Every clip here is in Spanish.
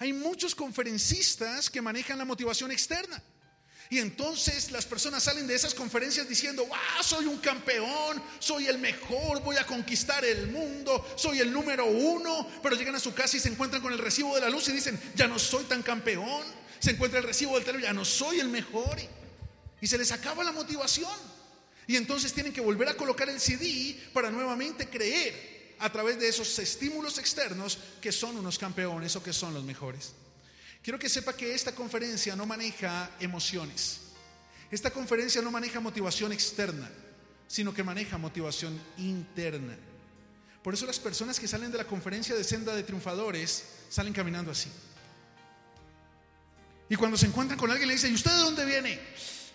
Hay muchos conferencistas que manejan la motivación externa. Y entonces las personas salen de esas conferencias diciendo, wow, soy un campeón, soy el mejor, voy a conquistar el mundo, soy el número uno, pero llegan a su casa y se encuentran con el recibo de la luz y dicen, ya no soy tan campeón, se encuentra el recibo del teléfono, ya no soy el mejor. Y se les acaba la motivación. Y entonces tienen que volver a colocar el CD para nuevamente creer a través de esos estímulos externos que son unos campeones o que son los mejores. Quiero que sepa que esta conferencia no maneja emociones. Esta conferencia no maneja motivación externa, sino que maneja motivación interna. Por eso las personas que salen de la conferencia de senda de triunfadores salen caminando así. Y cuando se encuentran con alguien le dicen, ¿y usted de dónde viene?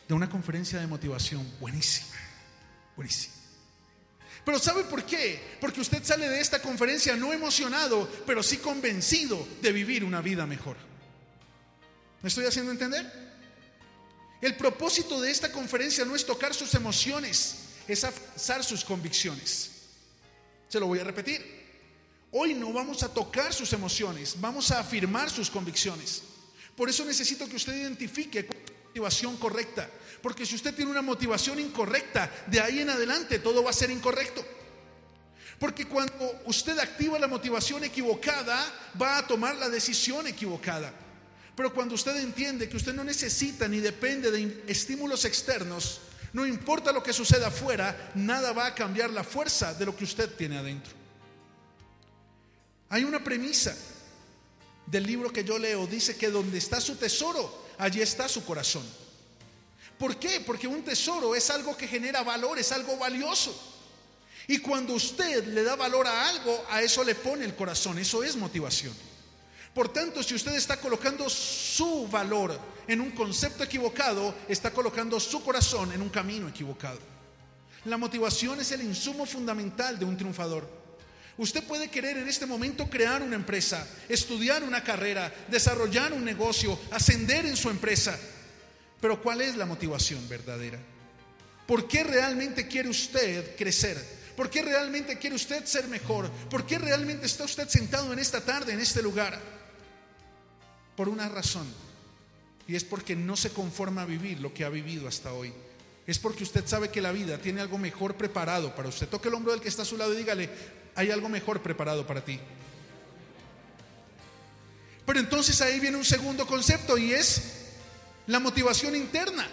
De una conferencia de motivación. Buenísima, buenísima. Pero ¿sabe por qué? Porque usted sale de esta conferencia no emocionado, pero sí convencido de vivir una vida mejor. ¿Me estoy haciendo entender? El propósito de esta conferencia no es tocar sus emociones, es avanzar sus convicciones. Se lo voy a repetir. Hoy no vamos a tocar sus emociones, vamos a afirmar sus convicciones. Por eso necesito que usted identifique la motivación correcta. Porque si usted tiene una motivación incorrecta, de ahí en adelante todo va a ser incorrecto. Porque cuando usted activa la motivación equivocada, va a tomar la decisión equivocada. Pero cuando usted entiende que usted no necesita ni depende de estímulos externos, no importa lo que suceda afuera, nada va a cambiar la fuerza de lo que usted tiene adentro. Hay una premisa del libro que yo leo, dice que donde está su tesoro, allí está su corazón. ¿Por qué? Porque un tesoro es algo que genera valor, es algo valioso. Y cuando usted le da valor a algo, a eso le pone el corazón, eso es motivación. Por tanto, si usted está colocando su valor en un concepto equivocado, está colocando su corazón en un camino equivocado. La motivación es el insumo fundamental de un triunfador. Usted puede querer en este momento crear una empresa, estudiar una carrera, desarrollar un negocio, ascender en su empresa, pero ¿cuál es la motivación verdadera? ¿Por qué realmente quiere usted crecer? ¿Por qué realmente quiere usted ser mejor? ¿Por qué realmente está usted sentado en esta tarde, en este lugar? Por una razón. Y es porque no se conforma a vivir lo que ha vivido hasta hoy. Es porque usted sabe que la vida tiene algo mejor preparado para usted. Toque el hombro del que está a su lado y dígale, hay algo mejor preparado para ti. Pero entonces ahí viene un segundo concepto y es la motivación interna.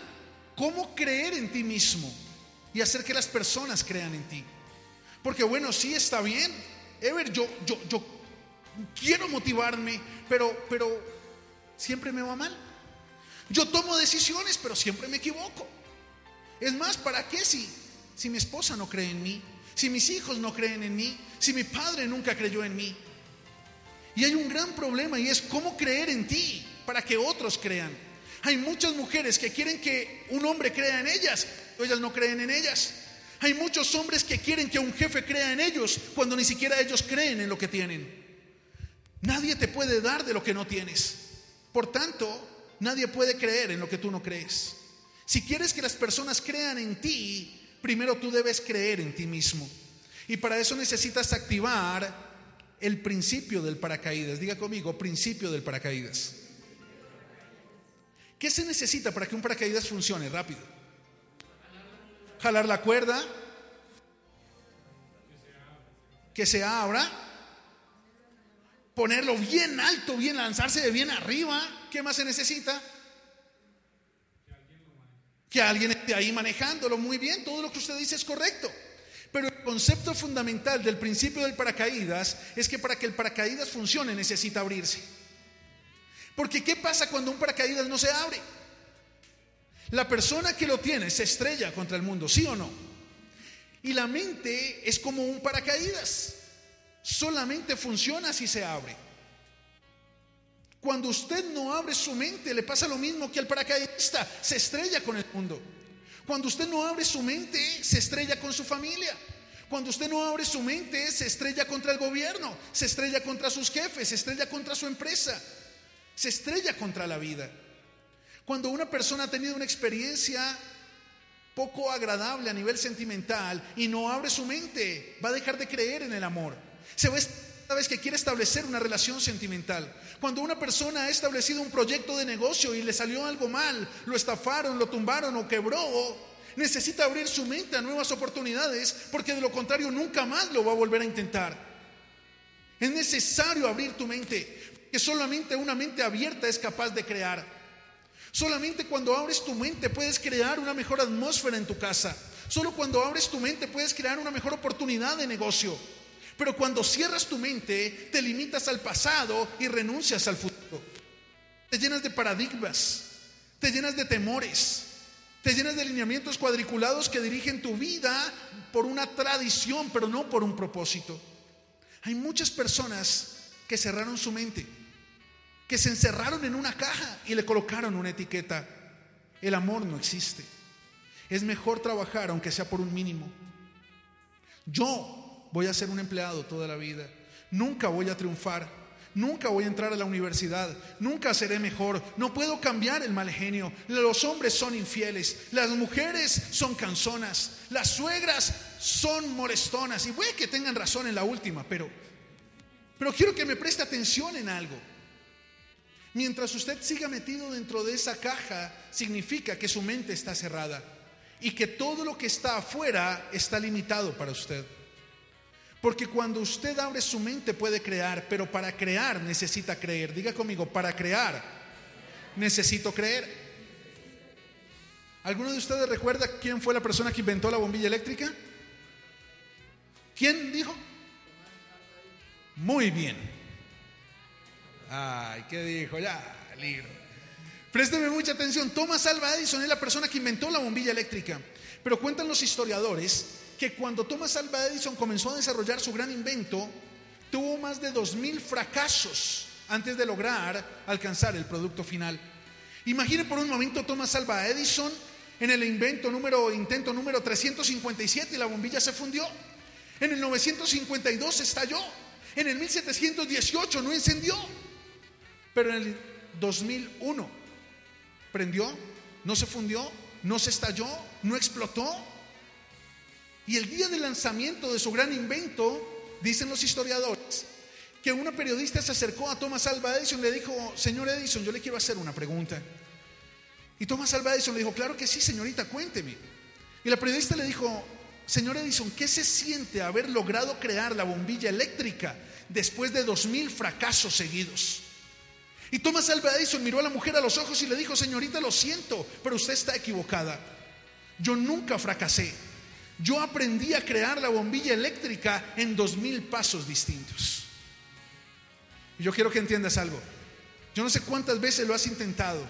¿Cómo creer en ti mismo y hacer que las personas crean en ti? Porque bueno, sí está bien. Ever, yo, yo, yo quiero motivarme, pero, pero siempre me va mal. Yo tomo decisiones, pero siempre me equivoco. Es más, ¿para qué si, si mi esposa no cree en mí? Si mis hijos no creen en mí? Si mi padre nunca creyó en mí? Y hay un gran problema y es cómo creer en ti para que otros crean. Hay muchas mujeres que quieren que un hombre crea en ellas, pero ellas no creen en ellas. Hay muchos hombres que quieren que un jefe crea en ellos cuando ni siquiera ellos creen en lo que tienen. Nadie te puede dar de lo que no tienes. Por tanto, nadie puede creer en lo que tú no crees. Si quieres que las personas crean en ti, primero tú debes creer en ti mismo. Y para eso necesitas activar el principio del paracaídas. Diga conmigo, principio del paracaídas. ¿Qué se necesita para que un paracaídas funcione rápido? Jalar la cuerda, que se abra, ponerlo bien alto, bien lanzarse de bien arriba. ¿Qué más se necesita? Que alguien esté ahí manejándolo muy bien. Todo lo que usted dice es correcto. Pero el concepto fundamental del principio del paracaídas es que para que el paracaídas funcione necesita abrirse. Porque ¿qué pasa cuando un paracaídas no se abre? La persona que lo tiene se estrella contra el mundo, ¿sí o no? Y la mente es como un paracaídas. Solamente funciona si se abre. Cuando usted no abre su mente, le pasa lo mismo que al paracaidista, se estrella con el mundo. Cuando usted no abre su mente, se estrella con su familia. Cuando usted no abre su mente, se estrella contra el gobierno, se estrella contra sus jefes, se estrella contra su empresa, se estrella contra la vida. Cuando una persona ha tenido una experiencia poco agradable a nivel sentimental y no abre su mente, va a dejar de creer en el amor. Se va cada vez que quiere establecer una relación sentimental. Cuando una persona ha establecido un proyecto de negocio y le salió algo mal, lo estafaron, lo tumbaron o quebró, necesita abrir su mente a nuevas oportunidades porque de lo contrario nunca más lo va a volver a intentar. Es necesario abrir tu mente, que solamente una mente abierta es capaz de crear. Solamente cuando abres tu mente puedes crear una mejor atmósfera en tu casa. Solo cuando abres tu mente puedes crear una mejor oportunidad de negocio. Pero cuando cierras tu mente, te limitas al pasado y renuncias al futuro. Te llenas de paradigmas, te llenas de temores, te llenas de lineamientos cuadriculados que dirigen tu vida por una tradición, pero no por un propósito. Hay muchas personas que cerraron su mente que se encerraron en una caja y le colocaron una etiqueta. El amor no existe. Es mejor trabajar aunque sea por un mínimo. Yo voy a ser un empleado toda la vida. Nunca voy a triunfar. Nunca voy a entrar a la universidad. Nunca seré mejor. No puedo cambiar el mal genio. Los hombres son infieles. Las mujeres son canzonas. Las suegras son molestonas. Y puede que tengan razón en la última, pero, pero quiero que me preste atención en algo. Mientras usted siga metido dentro de esa caja, significa que su mente está cerrada y que todo lo que está afuera está limitado para usted. Porque cuando usted abre su mente puede crear, pero para crear necesita creer. Diga conmigo, para crear necesito creer. ¿Alguno de ustedes recuerda quién fue la persona que inventó la bombilla eléctrica? ¿Quién dijo? Muy bien. Ay, ¿qué dijo? Ya, libro. Présteme mucha atención. Thomas Alva Edison es la persona que inventó la bombilla eléctrica. Pero cuentan los historiadores que cuando Thomas Alva Edison comenzó a desarrollar su gran invento, tuvo más de 2.000 fracasos antes de lograr alcanzar el producto final. Imagine por un momento Thomas Alva Edison en el invento número, intento número 357 y la bombilla se fundió. En el 952 estalló. En el 1718 no encendió. Pero en el 2001 prendió, no se fundió, no se estalló, no explotó. Y el día del lanzamiento de su gran invento, dicen los historiadores, que una periodista se acercó a Thomas Alva Edison y le dijo, señor Edison, yo le quiero hacer una pregunta. Y Thomas Alva Edison le dijo, claro que sí, señorita, cuénteme. Y la periodista le dijo, señor Edison, ¿qué se siente haber logrado crear la bombilla eléctrica después de dos mil fracasos seguidos? Y Thomas Alva Edison miró a la mujer a los ojos y le dijo, señorita, lo siento, pero usted está equivocada. Yo nunca fracasé. Yo aprendí a crear la bombilla eléctrica en dos mil pasos distintos. Y yo quiero que entiendas algo. Yo no sé cuántas veces lo has intentado,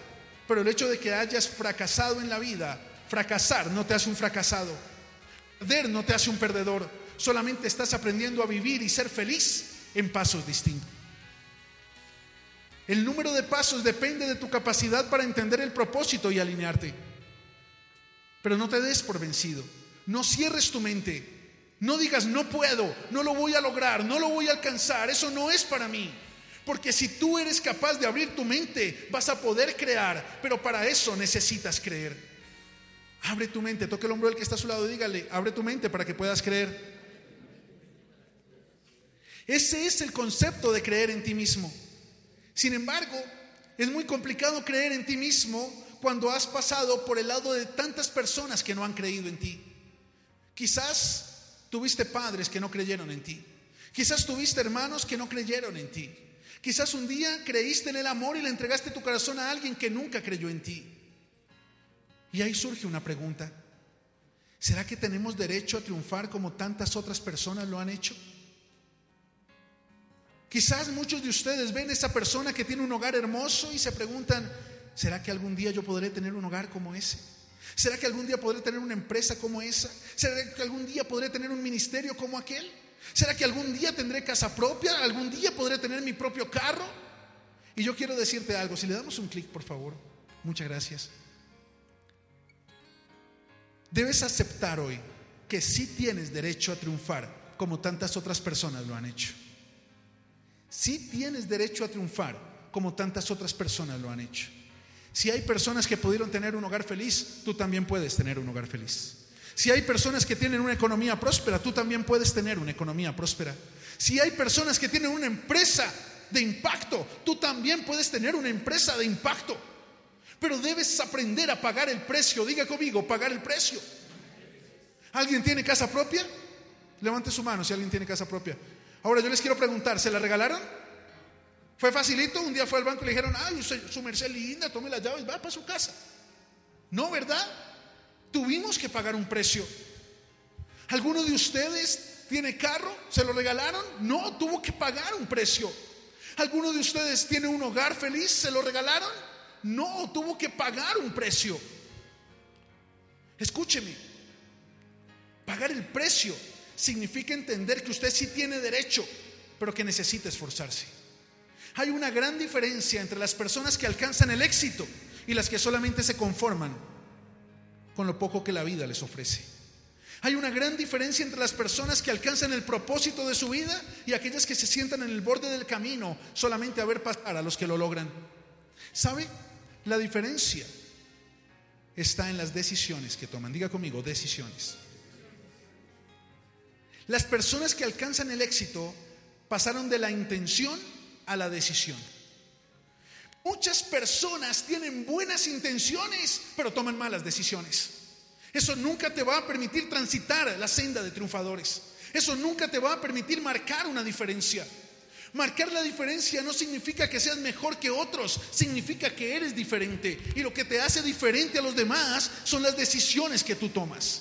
pero el hecho de que hayas fracasado en la vida, fracasar no te hace un fracasado. Perder no te hace un perdedor. Solamente estás aprendiendo a vivir y ser feliz en pasos distintos. El número de pasos depende de tu capacidad para entender el propósito y alinearte. Pero no te des por vencido. No cierres tu mente. No digas, no puedo, no lo voy a lograr, no lo voy a alcanzar. Eso no es para mí. Porque si tú eres capaz de abrir tu mente, vas a poder crear. Pero para eso necesitas creer. Abre tu mente. Toque el hombro del que está a su lado. Dígale, abre tu mente para que puedas creer. Ese es el concepto de creer en ti mismo. Sin embargo, es muy complicado creer en ti mismo cuando has pasado por el lado de tantas personas que no han creído en ti. Quizás tuviste padres que no creyeron en ti. Quizás tuviste hermanos que no creyeron en ti. Quizás un día creíste en el amor y le entregaste tu corazón a alguien que nunca creyó en ti. Y ahí surge una pregunta. ¿Será que tenemos derecho a triunfar como tantas otras personas lo han hecho? Quizás muchos de ustedes ven a esa persona que tiene un hogar hermoso y se preguntan, ¿será que algún día yo podré tener un hogar como ese? ¿Será que algún día podré tener una empresa como esa? ¿Será que algún día podré tener un ministerio como aquel? ¿Será que algún día tendré casa propia? ¿Algún día podré tener mi propio carro? Y yo quiero decirte algo, si le damos un clic, por favor, muchas gracias. Debes aceptar hoy que sí tienes derecho a triunfar como tantas otras personas lo han hecho. Sí tienes derecho a triunfar como tantas otras personas lo han hecho. Si hay personas que pudieron tener un hogar feliz, tú también puedes tener un hogar feliz. Si hay personas que tienen una economía próspera, tú también puedes tener una economía próspera. Si hay personas que tienen una empresa de impacto, tú también puedes tener una empresa de impacto. Pero debes aprender a pagar el precio. Diga conmigo, pagar el precio. ¿Alguien tiene casa propia? Levante su mano si alguien tiene casa propia. Ahora yo les quiero preguntar, ¿se la regalaron? ¿Fue facilito? Un día fue al banco y le dijeron, ay, su merced linda, tome las llaves, va para su casa. No, ¿verdad? Tuvimos que pagar un precio. ¿Alguno de ustedes tiene carro? ¿Se lo regalaron? No, tuvo que pagar un precio. ¿Alguno de ustedes tiene un hogar feliz? ¿Se lo regalaron? No, tuvo que pagar un precio. Escúcheme, pagar el precio significa entender que usted sí tiene derecho, pero que necesita esforzarse. Hay una gran diferencia entre las personas que alcanzan el éxito y las que solamente se conforman con lo poco que la vida les ofrece. Hay una gran diferencia entre las personas que alcanzan el propósito de su vida y aquellas que se sientan en el borde del camino solamente a ver pasar a los que lo logran. ¿Sabe? La diferencia está en las decisiones que toman. Diga conmigo, decisiones. Las personas que alcanzan el éxito pasaron de la intención a la decisión. Muchas personas tienen buenas intenciones, pero toman malas decisiones. Eso nunca te va a permitir transitar la senda de triunfadores. Eso nunca te va a permitir marcar una diferencia. Marcar la diferencia no significa que seas mejor que otros, significa que eres diferente. Y lo que te hace diferente a los demás son las decisiones que tú tomas.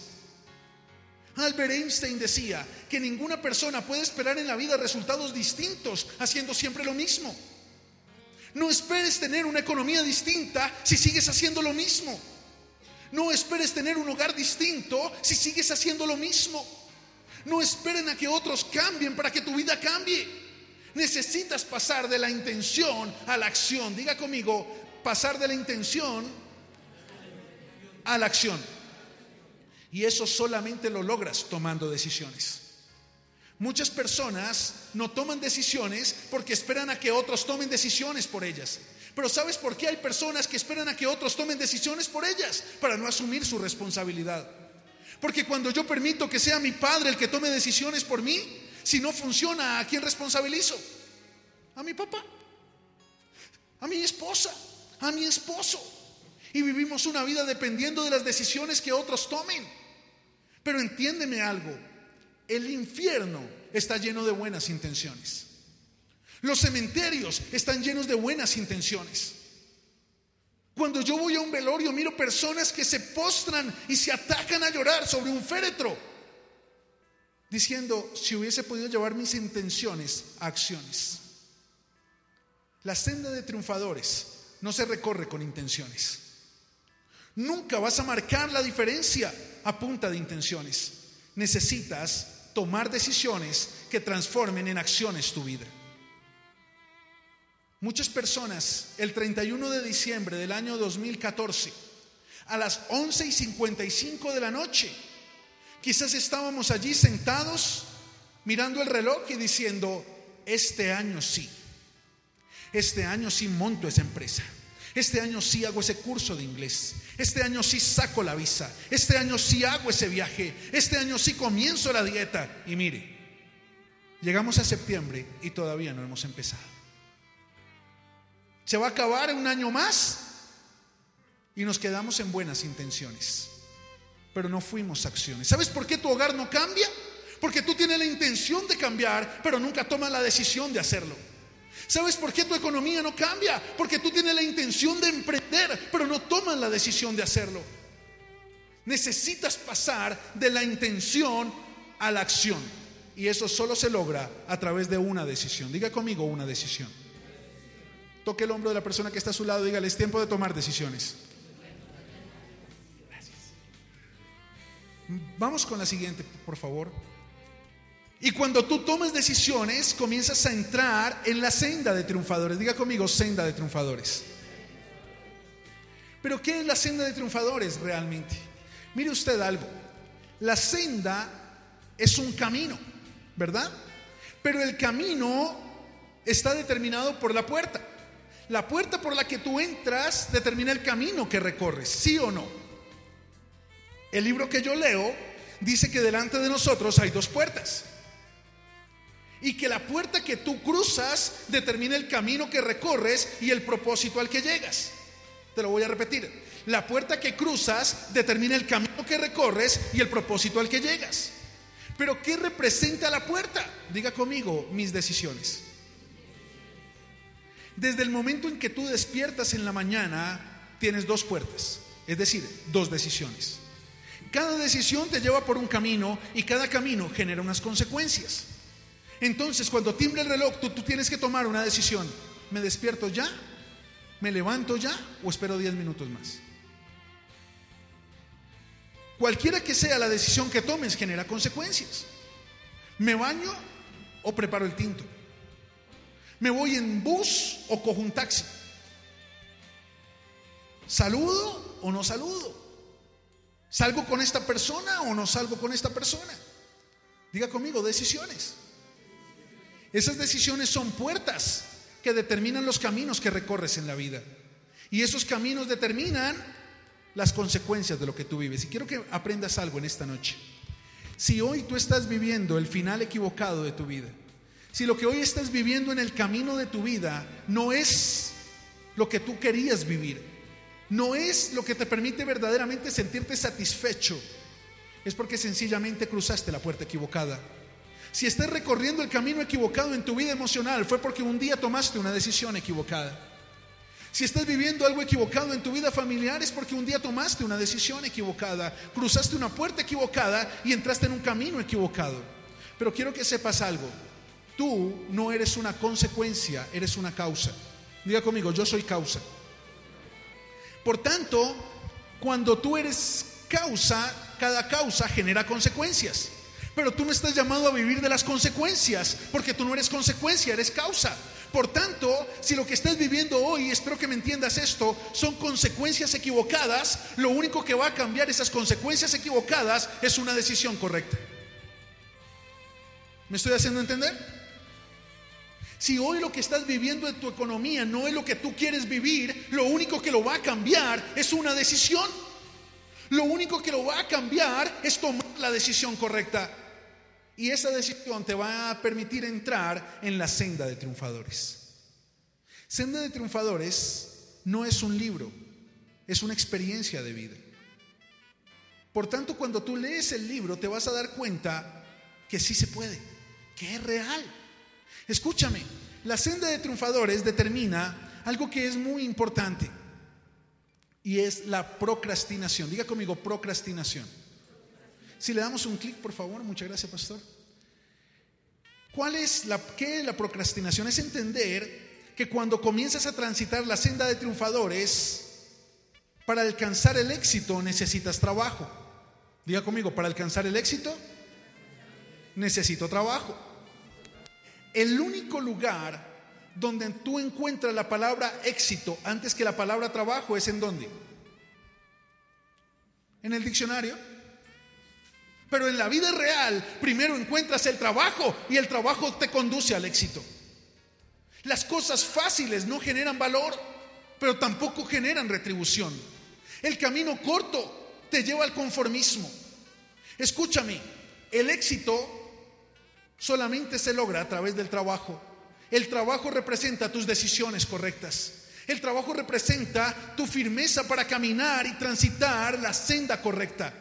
Albert Einstein decía que ninguna persona puede esperar en la vida resultados distintos haciendo siempre lo mismo. No esperes tener una economía distinta si sigues haciendo lo mismo. No esperes tener un hogar distinto si sigues haciendo lo mismo. No esperen a que otros cambien para que tu vida cambie. Necesitas pasar de la intención a la acción. Diga conmigo, pasar de la intención a la acción. Y eso solamente lo logras tomando decisiones. Muchas personas no toman decisiones porque esperan a que otros tomen decisiones por ellas. Pero ¿sabes por qué hay personas que esperan a que otros tomen decisiones por ellas? Para no asumir su responsabilidad. Porque cuando yo permito que sea mi padre el que tome decisiones por mí, si no funciona, ¿a quién responsabilizo? A mi papá, a mi esposa, a mi esposo. Y vivimos una vida dependiendo de las decisiones que otros tomen. Pero entiéndeme algo, el infierno está lleno de buenas intenciones. Los cementerios están llenos de buenas intenciones. Cuando yo voy a un velorio, miro personas que se postran y se atacan a llorar sobre un féretro, diciendo, si hubiese podido llevar mis intenciones a acciones. La senda de triunfadores no se recorre con intenciones. Nunca vas a marcar la diferencia a punta de intenciones. Necesitas tomar decisiones que transformen en acciones tu vida. Muchas personas el 31 de diciembre del año 2014, a las 11 y 55 de la noche, quizás estábamos allí sentados mirando el reloj y diciendo, este año sí, este año sí monto esa empresa. Este año sí hago ese curso de inglés. Este año sí saco la visa. Este año sí hago ese viaje. Este año sí comienzo la dieta. Y mire, llegamos a septiembre y todavía no hemos empezado. Se va a acabar un año más y nos quedamos en buenas intenciones. Pero no fuimos acciones. ¿Sabes por qué tu hogar no cambia? Porque tú tienes la intención de cambiar, pero nunca tomas la decisión de hacerlo. ¿Sabes por qué tu economía no cambia? Porque tú tienes la intención de emprender, pero no tomas la decisión de hacerlo. Necesitas pasar de la intención a la acción. Y eso solo se logra a través de una decisión. Diga conmigo una decisión. Toque el hombro de la persona que está a su lado dígale, es tiempo de tomar decisiones. Gracias. Vamos con la siguiente, por favor. Y cuando tú tomas decisiones, comienzas a entrar en la senda de triunfadores. Diga conmigo, senda de triunfadores. Pero ¿qué es la senda de triunfadores realmente? Mire usted algo. La senda es un camino, ¿verdad? Pero el camino está determinado por la puerta. La puerta por la que tú entras determina el camino que recorres, sí o no. El libro que yo leo dice que delante de nosotros hay dos puertas. Y que la puerta que tú cruzas determina el camino que recorres y el propósito al que llegas. Te lo voy a repetir. La puerta que cruzas determina el camino que recorres y el propósito al que llegas. Pero ¿qué representa la puerta? Diga conmigo mis decisiones. Desde el momento en que tú despiertas en la mañana, tienes dos puertas, es decir, dos decisiones. Cada decisión te lleva por un camino y cada camino genera unas consecuencias. Entonces, cuando timbre el reloj, tú, tienes que tomar una decisión. ¿Me despierto ya ¿Me levanto ya o espero 10 minutos más? Cualquiera que sea la decisión que tomes genera consecuencias. ¿Me baño o preparo el tinto? ¿Me voy en bus o cojo un taxi? ¿Saludo o no saludo? ¿Salgo con esta persona o no salgo con esta persona? Diga conmigo, decisiones. Esas decisiones son puertas que determinan los caminos que recorres en la vida. Y esos caminos determinan las consecuencias de lo que tú vives. Y quiero que aprendas algo en esta noche. Si hoy tú estás viviendo el final equivocado de tu vida, si lo que hoy estás viviendo en el camino de tu vida no es lo que tú querías vivir, no es lo que te permite verdaderamente sentirte satisfecho, es porque sencillamente cruzaste la puerta equivocada. Si estás recorriendo el camino equivocado en tu vida emocional, fue porque un día tomaste una decisión equivocada. Si estás viviendo algo equivocado en tu vida familiar, es porque un día tomaste una decisión equivocada, cruzaste una puerta equivocada y entraste en un camino equivocado. Pero quiero que sepas algo. Tú no eres una consecuencia, eres una causa. Diga conmigo, yo soy causa. Por tanto, cuando tú eres causa, cada causa genera consecuencias. Pero tú no estás llamado a vivir de las consecuencias, porque tú no eres consecuencia, eres causa. Por tanto, si lo que estás viviendo hoy, espero que me entiendas esto, son consecuencias equivocadas, lo único que va a cambiar esas consecuencias equivocadas es una decisión correcta. ¿Me estoy haciendo entender? Si hoy lo que estás viviendo en tu economía no es lo que tú quieres vivir, lo único que lo va a cambiar es una decisión. Lo único que lo va a cambiar es tomar la decisión correcta. Y esa decisión te va a permitir entrar en la senda de triunfadores. Senda de triunfadores no es un libro, es una experiencia de vida. Por tanto, cuando tú lees el libro te vas a dar cuenta que sí se puede, que es real. Escúchame, la senda de triunfadores determina algo que es muy importante y es la procrastinación. Diga conmigo, procrastinación. Si le damos un clic, por favor, muchas gracias, pastor. ¿Cuál es la, qué la procrastinación? Es entender que cuando comienzas a transitar la senda de triunfadores, para alcanzar el éxito necesitas trabajo. Diga conmigo, para alcanzar el éxito necesito trabajo. El único lugar donde tú encuentras la palabra éxito antes que la palabra trabajo es en dónde? En el diccionario. Pero en la vida real, primero encuentras el trabajo y el trabajo te conduce al éxito. Las cosas fáciles no generan valor, pero tampoco generan retribución. El camino corto te lleva al conformismo. Escúchame, el éxito solamente se logra a través del trabajo. El trabajo representa tus decisiones correctas. El trabajo representa tu firmeza para caminar y transitar la senda correcta.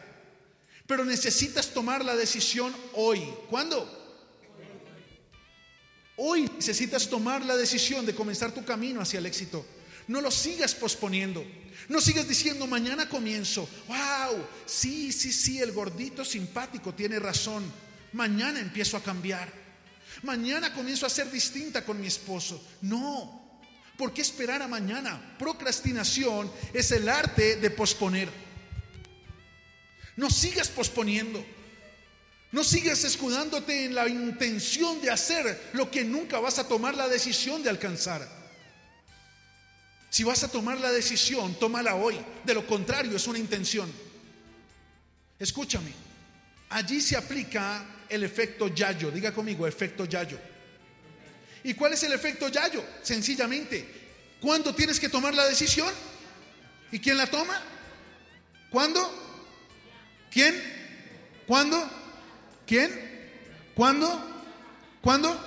Pero necesitas tomar la decisión hoy. ¿Cuándo? Hoy necesitas tomar la decisión de comenzar tu camino hacia el éxito. No lo sigas posponiendo. No sigas diciendo mañana comienzo. Wow, sí, sí, sí, el gordito simpático tiene razón. Mañana empiezo a cambiar. Mañana comienzo a ser distinta con mi esposo. No. ¿Por qué esperar a mañana? Procrastinación es el arte de posponer. No sigas posponiendo. No sigas escudándote en la intención de hacer lo que nunca vas a tomar la decisión de alcanzar. Si vas a tomar la decisión, tómala hoy. De lo contrario, es una intención. Escúchame, allí se aplica el efecto Yayo. Diga conmigo, efecto Yayo. ¿Y cuál es el efecto Yayo? Sencillamente, ¿cuándo tienes que tomar la decisión? ¿Y quién la toma? ¿Cuándo? ¿Quién? ¿Cuándo? ¿Quién? ¿Cuándo? ¿Cuándo?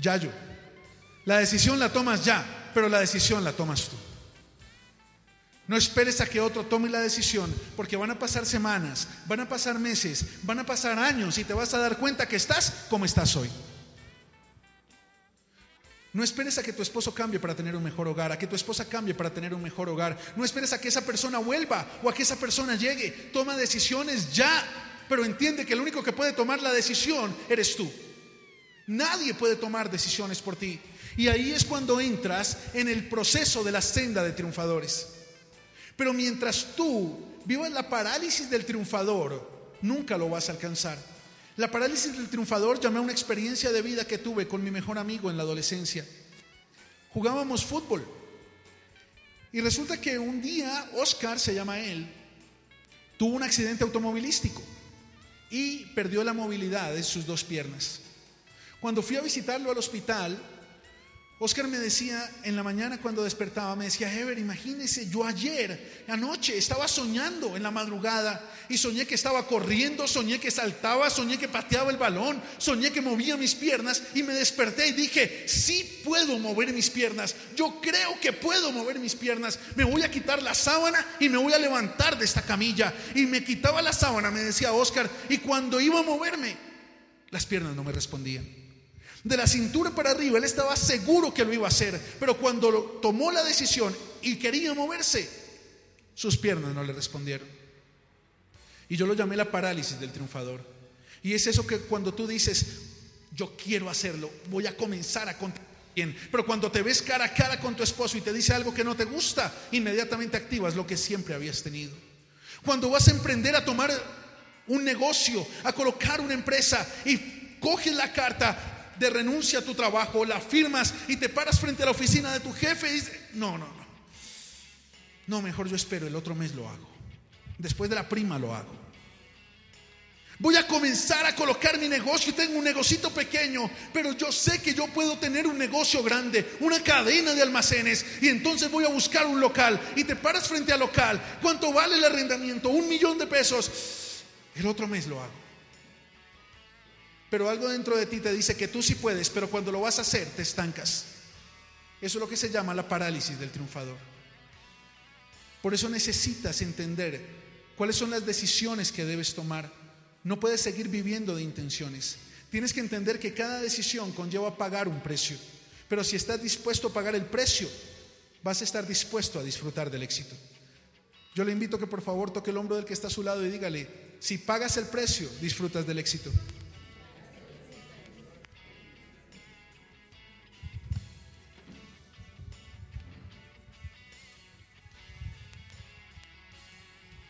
Yayo. La decisión la tomas ya, pero la decisión la tomas tú. No esperes a que otro tome la decisión, porque van a pasar semanas, van a pasar meses, van a pasar años y te vas a dar cuenta que estás como estás hoy. No esperes a que tu esposo cambie para tener un mejor hogar, a que tu esposa cambie para tener un mejor hogar. No esperes a que esa persona vuelva o a que esa persona llegue. Toma decisiones ya, pero entiende que el único que puede tomar la decisión eres tú. Nadie puede tomar decisiones por ti. Y ahí es cuando entras en el proceso de la senda de triunfadores. Pero mientras tú vivas la parálisis del triunfador, nunca lo vas a alcanzar. La parálisis del triunfador llamé a una experiencia de vida que tuve con mi mejor amigo en la adolescencia. Jugábamos fútbol. Y resulta que un día Oscar, se llama él, tuvo un accidente automovilístico y perdió la movilidad de sus dos piernas. Cuando fui a visitarlo al hospital, Oscar me decía en la mañana cuando despertaba, me decía, Heber, imagínese, yo ayer, anoche, estaba soñando en la madrugada y soñé que estaba corriendo, soñé que saltaba, soñé que pateaba el balón, soñé que movía mis piernas y me desperté y dije, sí puedo mover mis piernas, yo creo que puedo mover mis piernas, me voy a quitar la sábana y me voy a levantar de esta camilla. Y me quitaba la sábana, me decía Oscar, y cuando iba a moverme, las piernas no me respondían. De la cintura para arriba, él estaba seguro que lo iba a hacer, pero cuando tomó la decisión y quería moverse, sus piernas no le respondieron. Y yo lo llamé la parálisis del triunfador. Y es eso que cuando tú dices, yo quiero hacerlo, voy a comenzar a contar bien, pero cuando te ves cara a cara con tu esposo y te dice algo que no te gusta, inmediatamente activas lo que siempre habías tenido. Cuando vas a emprender a tomar un negocio, a colocar una empresa y coges la carta, de renuncia a tu trabajo, la firmas y te paras frente a la oficina de tu jefe y dices, no, no, no. No, mejor yo espero, el otro mes lo hago. Después de la prima lo hago. Voy a comenzar a colocar mi negocio. Tengo un negocito pequeño, pero yo sé que yo puedo tener un negocio grande, una cadena de almacenes. Y entonces voy a buscar un local. Y te paras frente al local. ¿Cuánto vale el arrendamiento? Un millón de pesos. El otro mes lo hago. Pero algo dentro de ti te dice que tú sí puedes, pero cuando lo vas a hacer te estancas. Eso es lo que se llama la parálisis del triunfador. Por eso necesitas entender cuáles son las decisiones que debes tomar. No puedes seguir viviendo de intenciones. Tienes que entender que cada decisión conlleva pagar un precio. Pero si estás dispuesto a pagar el precio, vas a estar dispuesto a disfrutar del éxito. Yo le invito que por favor toque el hombro del que está a su lado y dígale, si pagas el precio, disfrutas del éxito.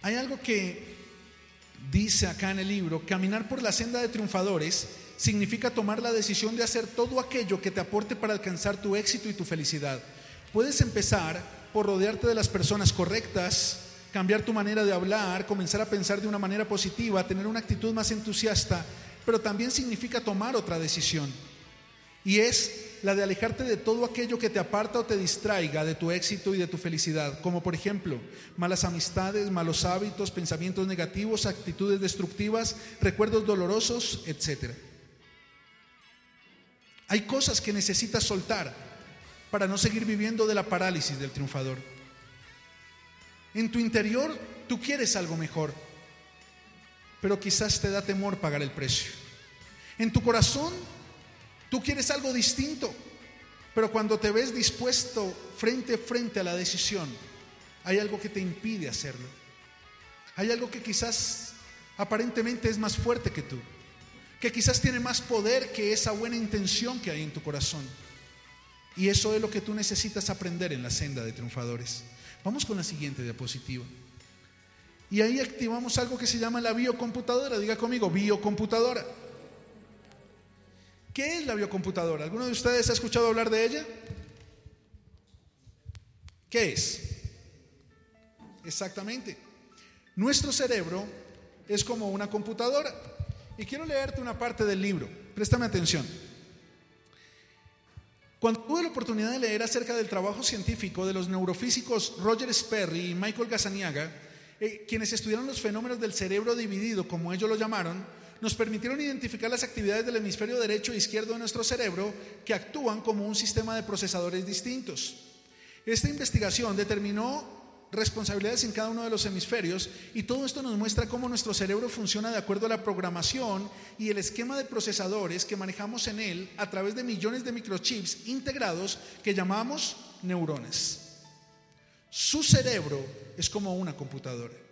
Hay algo que dice acá en el libro, caminar por la senda de triunfadores significa tomar la decisión de hacer todo aquello que te aporte para alcanzar tu éxito y tu felicidad. Puedes empezar por rodearte de las personas correctas, cambiar tu manera de hablar, comenzar a pensar de una manera positiva, tener una actitud más entusiasta, pero también significa tomar otra decisión. Y es la de alejarte de todo aquello que te aparta o te distraiga de tu éxito y de tu felicidad, como por ejemplo malas amistades, malos hábitos, pensamientos negativos, actitudes destructivas, recuerdos dolorosos, etc. Hay cosas que necesitas soltar para no seguir viviendo de la parálisis del triunfador. En tu interior tú quieres algo mejor, pero quizás te da temor pagar el precio. En tu corazón Tú quieres algo distinto, pero cuando te ves dispuesto frente a frente a la decisión, hay algo que te impide hacerlo. Hay algo que quizás aparentemente es más fuerte que tú, que quizás tiene más poder que esa buena intención que hay en tu corazón. Y eso es lo que tú necesitas aprender en la senda de triunfadores. Vamos con la siguiente diapositiva. Y ahí activamos algo que se llama la biocomputadora. Diga conmigo, biocomputadora. ¿Qué es la biocomputadora? ¿Alguno de ustedes ha escuchado hablar de ella? ¿Qué es? Exactamente. Nuestro cerebro es como una computadora. Y quiero leerte una parte del libro. Préstame atención. Cuando tuve la oportunidad de leer acerca del trabajo científico de los neurofísicos Roger Sperry y Michael Gazzaniga, eh, quienes estudiaron los fenómenos del cerebro dividido, como ellos lo llamaron, nos permitieron identificar las actividades del hemisferio derecho e izquierdo de nuestro cerebro que actúan como un sistema de procesadores distintos. Esta investigación determinó responsabilidades en cada uno de los hemisferios y todo esto nos muestra cómo nuestro cerebro funciona de acuerdo a la programación y el esquema de procesadores que manejamos en él a través de millones de microchips integrados que llamamos neurones. Su cerebro es como una computadora.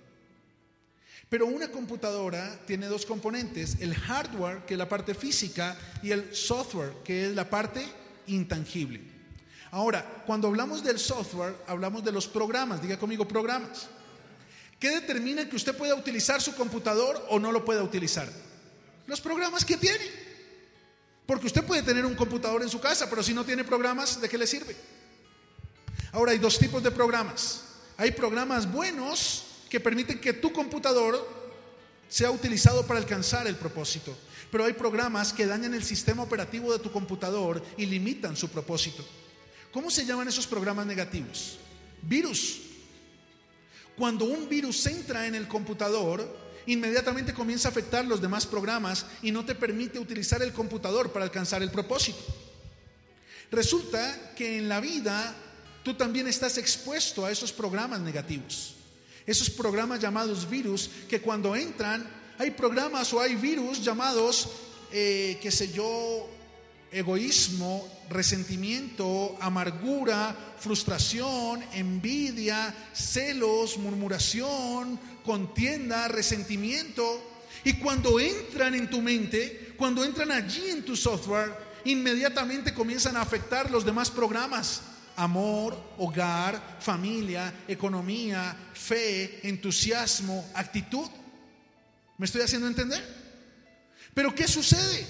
Pero una computadora tiene dos componentes, el hardware, que es la parte física, y el software, que es la parte intangible. Ahora, cuando hablamos del software, hablamos de los programas. Diga conmigo programas. ¿Qué determina que usted pueda utilizar su computador o no lo pueda utilizar? Los programas que tiene. Porque usted puede tener un computador en su casa, pero si no tiene programas, ¿de qué le sirve? Ahora hay dos tipos de programas. Hay programas buenos que permiten que tu computador sea utilizado para alcanzar el propósito. Pero hay programas que dañan el sistema operativo de tu computador y limitan su propósito. ¿Cómo se llaman esos programas negativos? Virus. Cuando un virus entra en el computador, inmediatamente comienza a afectar los demás programas y no te permite utilizar el computador para alcanzar el propósito. Resulta que en la vida tú también estás expuesto a esos programas negativos. Esos programas llamados virus que cuando entran, hay programas o hay virus llamados, eh, qué sé yo, egoísmo, resentimiento, amargura, frustración, envidia, celos, murmuración, contienda, resentimiento. Y cuando entran en tu mente, cuando entran allí en tu software, inmediatamente comienzan a afectar los demás programas. Amor, hogar, familia, economía, fe, entusiasmo, actitud. ¿Me estoy haciendo entender? Pero ¿qué sucede?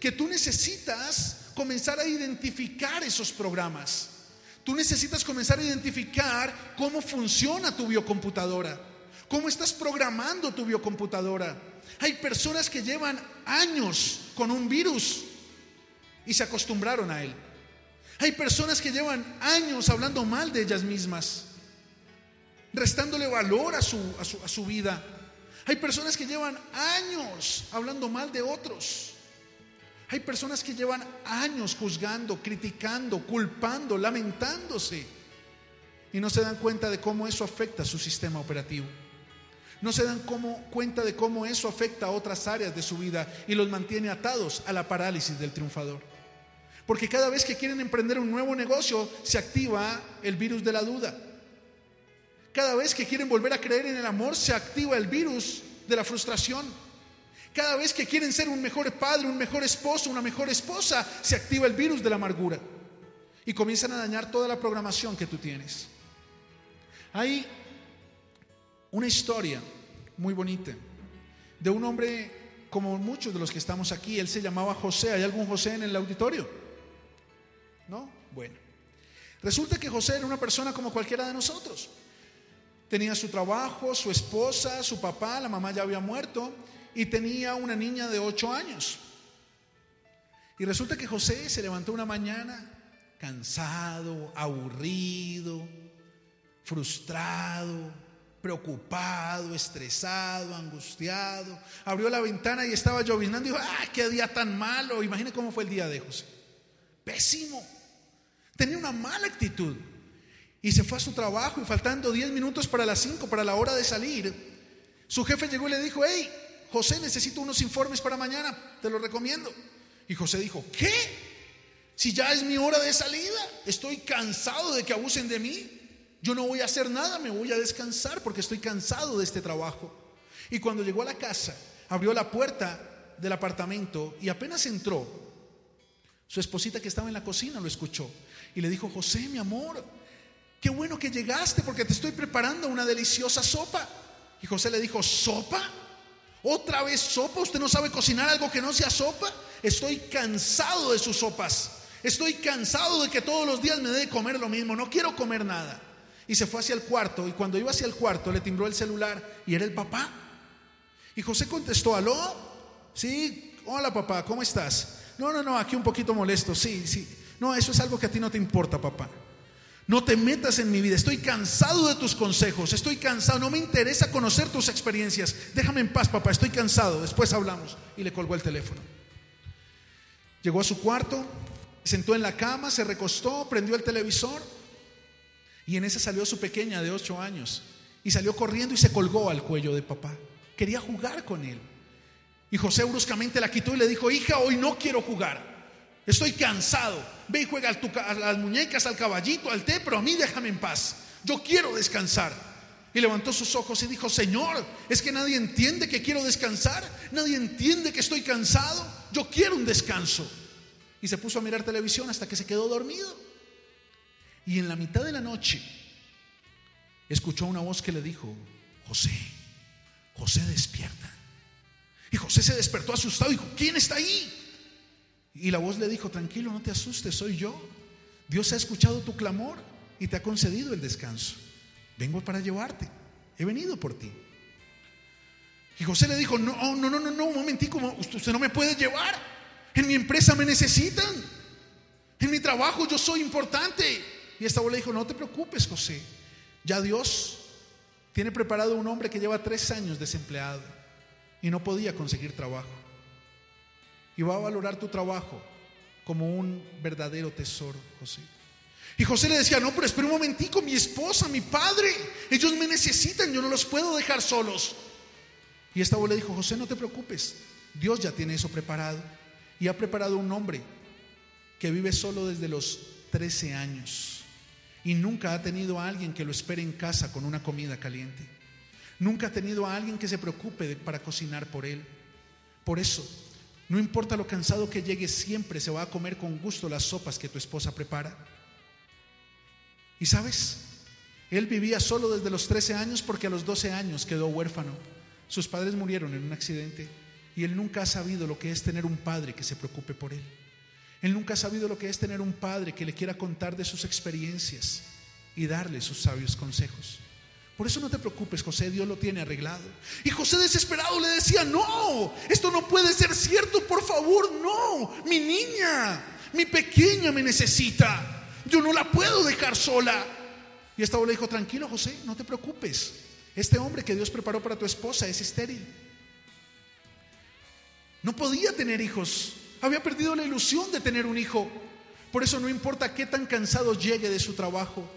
que tú necesitas comenzar a identificar esos programas. Tú necesitas comenzar a identificar cómo funciona tu biocomputadora, cómo estás programando tu biocomputadora. Hay personas que llevan años con un virus y se acostumbraron a él. Hay personas que llevan años hablando mal de ellas mismas, restándole valor a su, a su, a su vida. Hay personas que llevan años hablando mal de otros. Hay personas que llevan años juzgando, criticando, culpando, lamentándose y no se dan cuenta de cómo eso afecta a su sistema operativo. No se dan cuenta de cómo eso afecta a otras áreas de su vida y los mantiene atados a la parálisis del triunfador. Porque cada vez que quieren emprender un nuevo negocio se activa el virus de la duda. Cada vez que quieren volver a creer en el amor se activa el virus de la frustración. Cada vez que quieren ser un mejor padre, un mejor esposo, una mejor esposa, se activa el virus de la amargura y comienzan a dañar toda la programación que tú tienes. Hay una historia muy bonita de un hombre como muchos de los que estamos aquí, él se llamaba José. ¿Hay algún José en el auditorio? ¿No? Bueno. Resulta que José era una persona como cualquiera de nosotros. Tenía su trabajo, su esposa, su papá, la mamá ya había muerto y tenía una niña de ocho años. Y resulta que José se levantó una mañana cansado, aburrido, frustrado, preocupado, estresado, angustiado. Abrió la ventana y estaba lloviznando y dijo, ¡ah, qué día tan malo! Imagine cómo fue el día de José. Pésimo. Tenía una mala actitud. Y se fue a su trabajo y faltando diez minutos para las cinco, para la hora de salir, su jefe llegó y le dijo, hey, José, necesito unos informes para mañana, te lo recomiendo. Y José dijo, ¿qué? Si ya es mi hora de salida, estoy cansado de que abusen de mí, yo no voy a hacer nada, me voy a descansar porque estoy cansado de este trabajo. Y cuando llegó a la casa, abrió la puerta del apartamento y apenas entró, su esposita que estaba en la cocina lo escuchó y le dijo, José, mi amor, qué bueno que llegaste porque te estoy preparando una deliciosa sopa. Y José le dijo, ¿sopa? ¿Otra vez sopa? ¿Usted no sabe cocinar algo que no sea sopa? Estoy cansado de sus sopas. Estoy cansado de que todos los días me dé de comer lo mismo. No quiero comer nada. Y se fue hacia el cuarto. Y cuando iba hacia el cuarto le timbró el celular y era el papá. Y José contestó, aló. Sí, hola papá, ¿cómo estás? No, no, no, aquí un poquito molesto. Sí, sí. No, eso es algo que a ti no te importa, papá. No te metas en mi vida. Estoy cansado de tus consejos. Estoy cansado. No me interesa conocer tus experiencias. Déjame en paz, papá. Estoy cansado. Después hablamos. Y le colgó el teléfono. Llegó a su cuarto, sentó en la cama, se recostó, prendió el televisor. Y en ese salió su pequeña de ocho años. Y salió corriendo y se colgó al cuello de papá. Quería jugar con él. Y José bruscamente la quitó y le dijo, hija, hoy no quiero jugar. Estoy cansado. Ve y juega a las muñecas, al caballito, al té, pero a mí déjame en paz. Yo quiero descansar. Y levantó sus ojos y dijo, Señor, es que nadie entiende que quiero descansar. Nadie entiende que estoy cansado. Yo quiero un descanso. Y se puso a mirar televisión hasta que se quedó dormido. Y en la mitad de la noche escuchó una voz que le dijo, José, José despierta. Y José se despertó asustado y dijo, ¿quién está ahí? Y la voz le dijo, tranquilo, no te asustes, soy yo. Dios ha escuchado tu clamor y te ha concedido el descanso. Vengo para llevarte. He venido por ti. Y José le dijo, no, no, no, no, no, un momentico, usted no me puede llevar. En mi empresa me necesitan. En mi trabajo yo soy importante. Y esta voz le dijo, no te preocupes, José. Ya Dios tiene preparado un hombre que lleva tres años desempleado y no podía conseguir trabajo y va a valorar tu trabajo como un verdadero tesoro, José. Y José le decía, no, pero espera un momentico, mi esposa, mi padre, ellos me necesitan, yo no los puedo dejar solos. Y esta le dijo, José, no te preocupes, Dios ya tiene eso preparado. Y ha preparado un hombre que vive solo desde los 13 años y nunca ha tenido a alguien que lo espere en casa con una comida caliente. Nunca ha tenido a alguien que se preocupe para cocinar por él. Por eso, no importa lo cansado que llegue, siempre se va a comer con gusto las sopas que tu esposa prepara. Y sabes, él vivía solo desde los 13 años porque a los 12 años quedó huérfano. Sus padres murieron en un accidente y él nunca ha sabido lo que es tener un padre que se preocupe por él. Él nunca ha sabido lo que es tener un padre que le quiera contar de sus experiencias y darle sus sabios consejos. Por eso no te preocupes, José, Dios lo tiene arreglado. Y José desesperado le decía, no, esto no puede ser cierto, por favor, no, mi niña, mi pequeña me necesita, yo no la puedo dejar sola. Y esta le dijo, tranquilo, José, no te preocupes, este hombre que Dios preparó para tu esposa es estéril. No podía tener hijos, había perdido la ilusión de tener un hijo. Por eso no importa qué tan cansado llegue de su trabajo,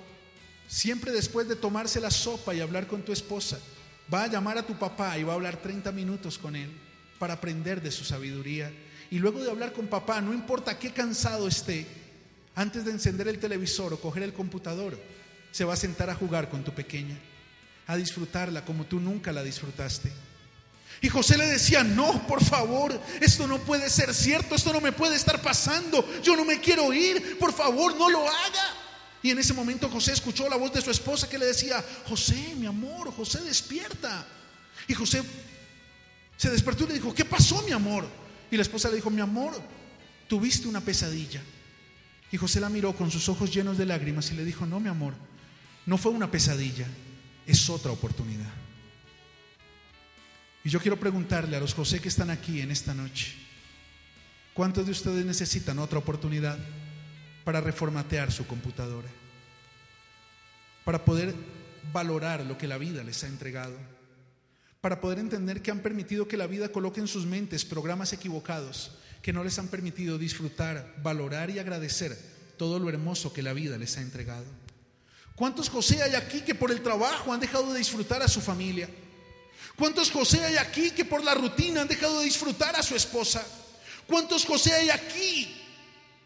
Siempre después de tomarse la sopa y hablar con tu esposa, va a llamar a tu papá y va a hablar 30 minutos con él para aprender de su sabiduría. Y luego de hablar con papá, no importa qué cansado esté, antes de encender el televisor o coger el computador, se va a sentar a jugar con tu pequeña, a disfrutarla como tú nunca la disfrutaste. Y José le decía, no, por favor, esto no puede ser cierto, esto no me puede estar pasando, yo no me quiero ir, por favor, no lo haga. Y en ese momento José escuchó la voz de su esposa que le decía, José, mi amor, José, despierta. Y José se despertó y le dijo, ¿qué pasó, mi amor? Y la esposa le dijo, mi amor, tuviste una pesadilla. Y José la miró con sus ojos llenos de lágrimas y le dijo, no, mi amor, no fue una pesadilla, es otra oportunidad. Y yo quiero preguntarle a los José que están aquí en esta noche, ¿cuántos de ustedes necesitan otra oportunidad? Para reformatear su computadora, para poder valorar lo que la vida les ha entregado, para poder entender que han permitido que la vida coloque en sus mentes programas equivocados que no les han permitido disfrutar, valorar y agradecer todo lo hermoso que la vida les ha entregado. ¿Cuántos José hay aquí que por el trabajo han dejado de disfrutar a su familia? ¿Cuántos José hay aquí que por la rutina han dejado de disfrutar a su esposa? ¿Cuántos José hay aquí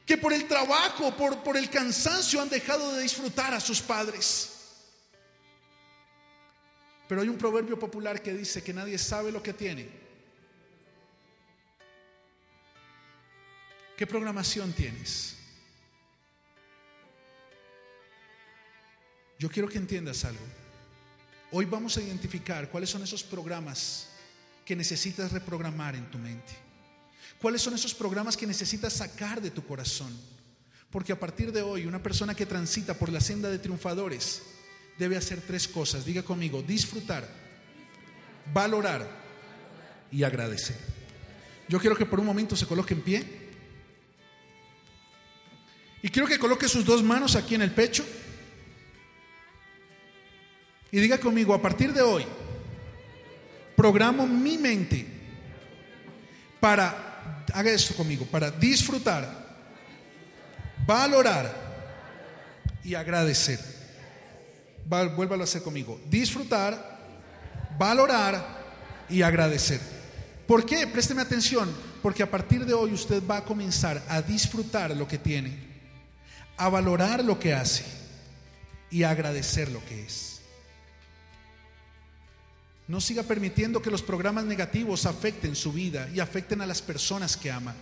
que por el trabajo, por, por el cansancio han dejado de disfrutar a sus padres. Pero hay un proverbio popular que dice que nadie sabe lo que tiene. ¿Qué programación tienes? Yo quiero que entiendas algo. Hoy vamos a identificar cuáles son esos programas que necesitas reprogramar en tu mente. ¿Cuáles son esos programas que necesitas sacar de tu corazón? Porque a partir de hoy, una persona que transita por la senda de triunfadores debe hacer tres cosas. Diga conmigo, disfrutar, valorar y agradecer. Yo quiero que por un momento se coloque en pie. Y quiero que coloque sus dos manos aquí en el pecho. Y diga conmigo, a partir de hoy, programo mi mente para, haga esto conmigo, para disfrutar, valorar y agradecer. vuélvalo a hacer conmigo. Disfrutar, valorar y agradecer. ¿Por qué? Présteme atención. Porque a partir de hoy usted va a comenzar a disfrutar lo que tiene, a valorar lo que hace y a agradecer lo que es. No siga permitiendo que los programas negativos afecten su vida y afecten a las personas que ama.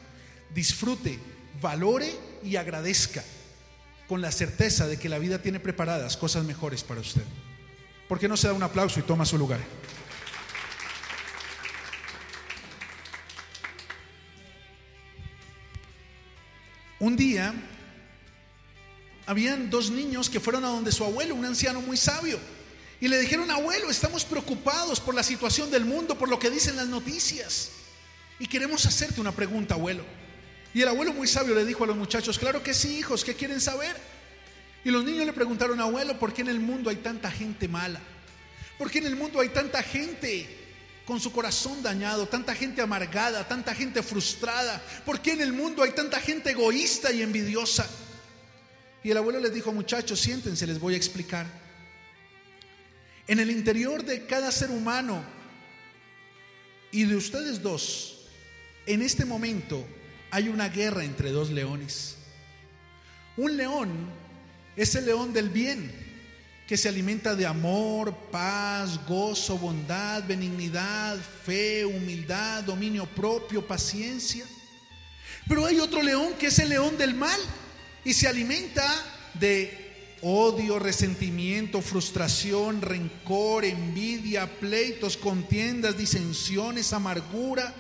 Disfrute, valore y agradezca con la certeza de que la vida tiene preparadas cosas mejores para usted. ¿Por qué no se da un aplauso y toma su lugar? Un día habían dos niños que fueron a donde su abuelo, un anciano muy sabio. Y le dijeron, abuelo, estamos preocupados por la situación del mundo, por lo que dicen las noticias. Y queremos hacerte una pregunta, abuelo. Y el abuelo muy sabio le dijo a los muchachos, claro que sí, hijos, ¿qué quieren saber? Y los niños le preguntaron, abuelo, ¿por qué en el mundo hay tanta gente mala? ¿Por qué en el mundo hay tanta gente con su corazón dañado, tanta gente amargada, tanta gente frustrada? ¿Por qué en el mundo hay tanta gente egoísta y envidiosa? Y el abuelo les dijo, muchachos, siéntense, les voy a explicar. En el interior de cada ser humano y de ustedes dos, en este momento hay una guerra entre dos leones. Un león es el león del bien, que se alimenta de amor, paz, gozo, bondad, benignidad, fe, humildad, dominio propio, paciencia. Pero hay otro león que es el león del mal y se alimenta de odio, resentimiento, frustración, rencor, envidia, pleitos, contiendas, disensiones, amargura.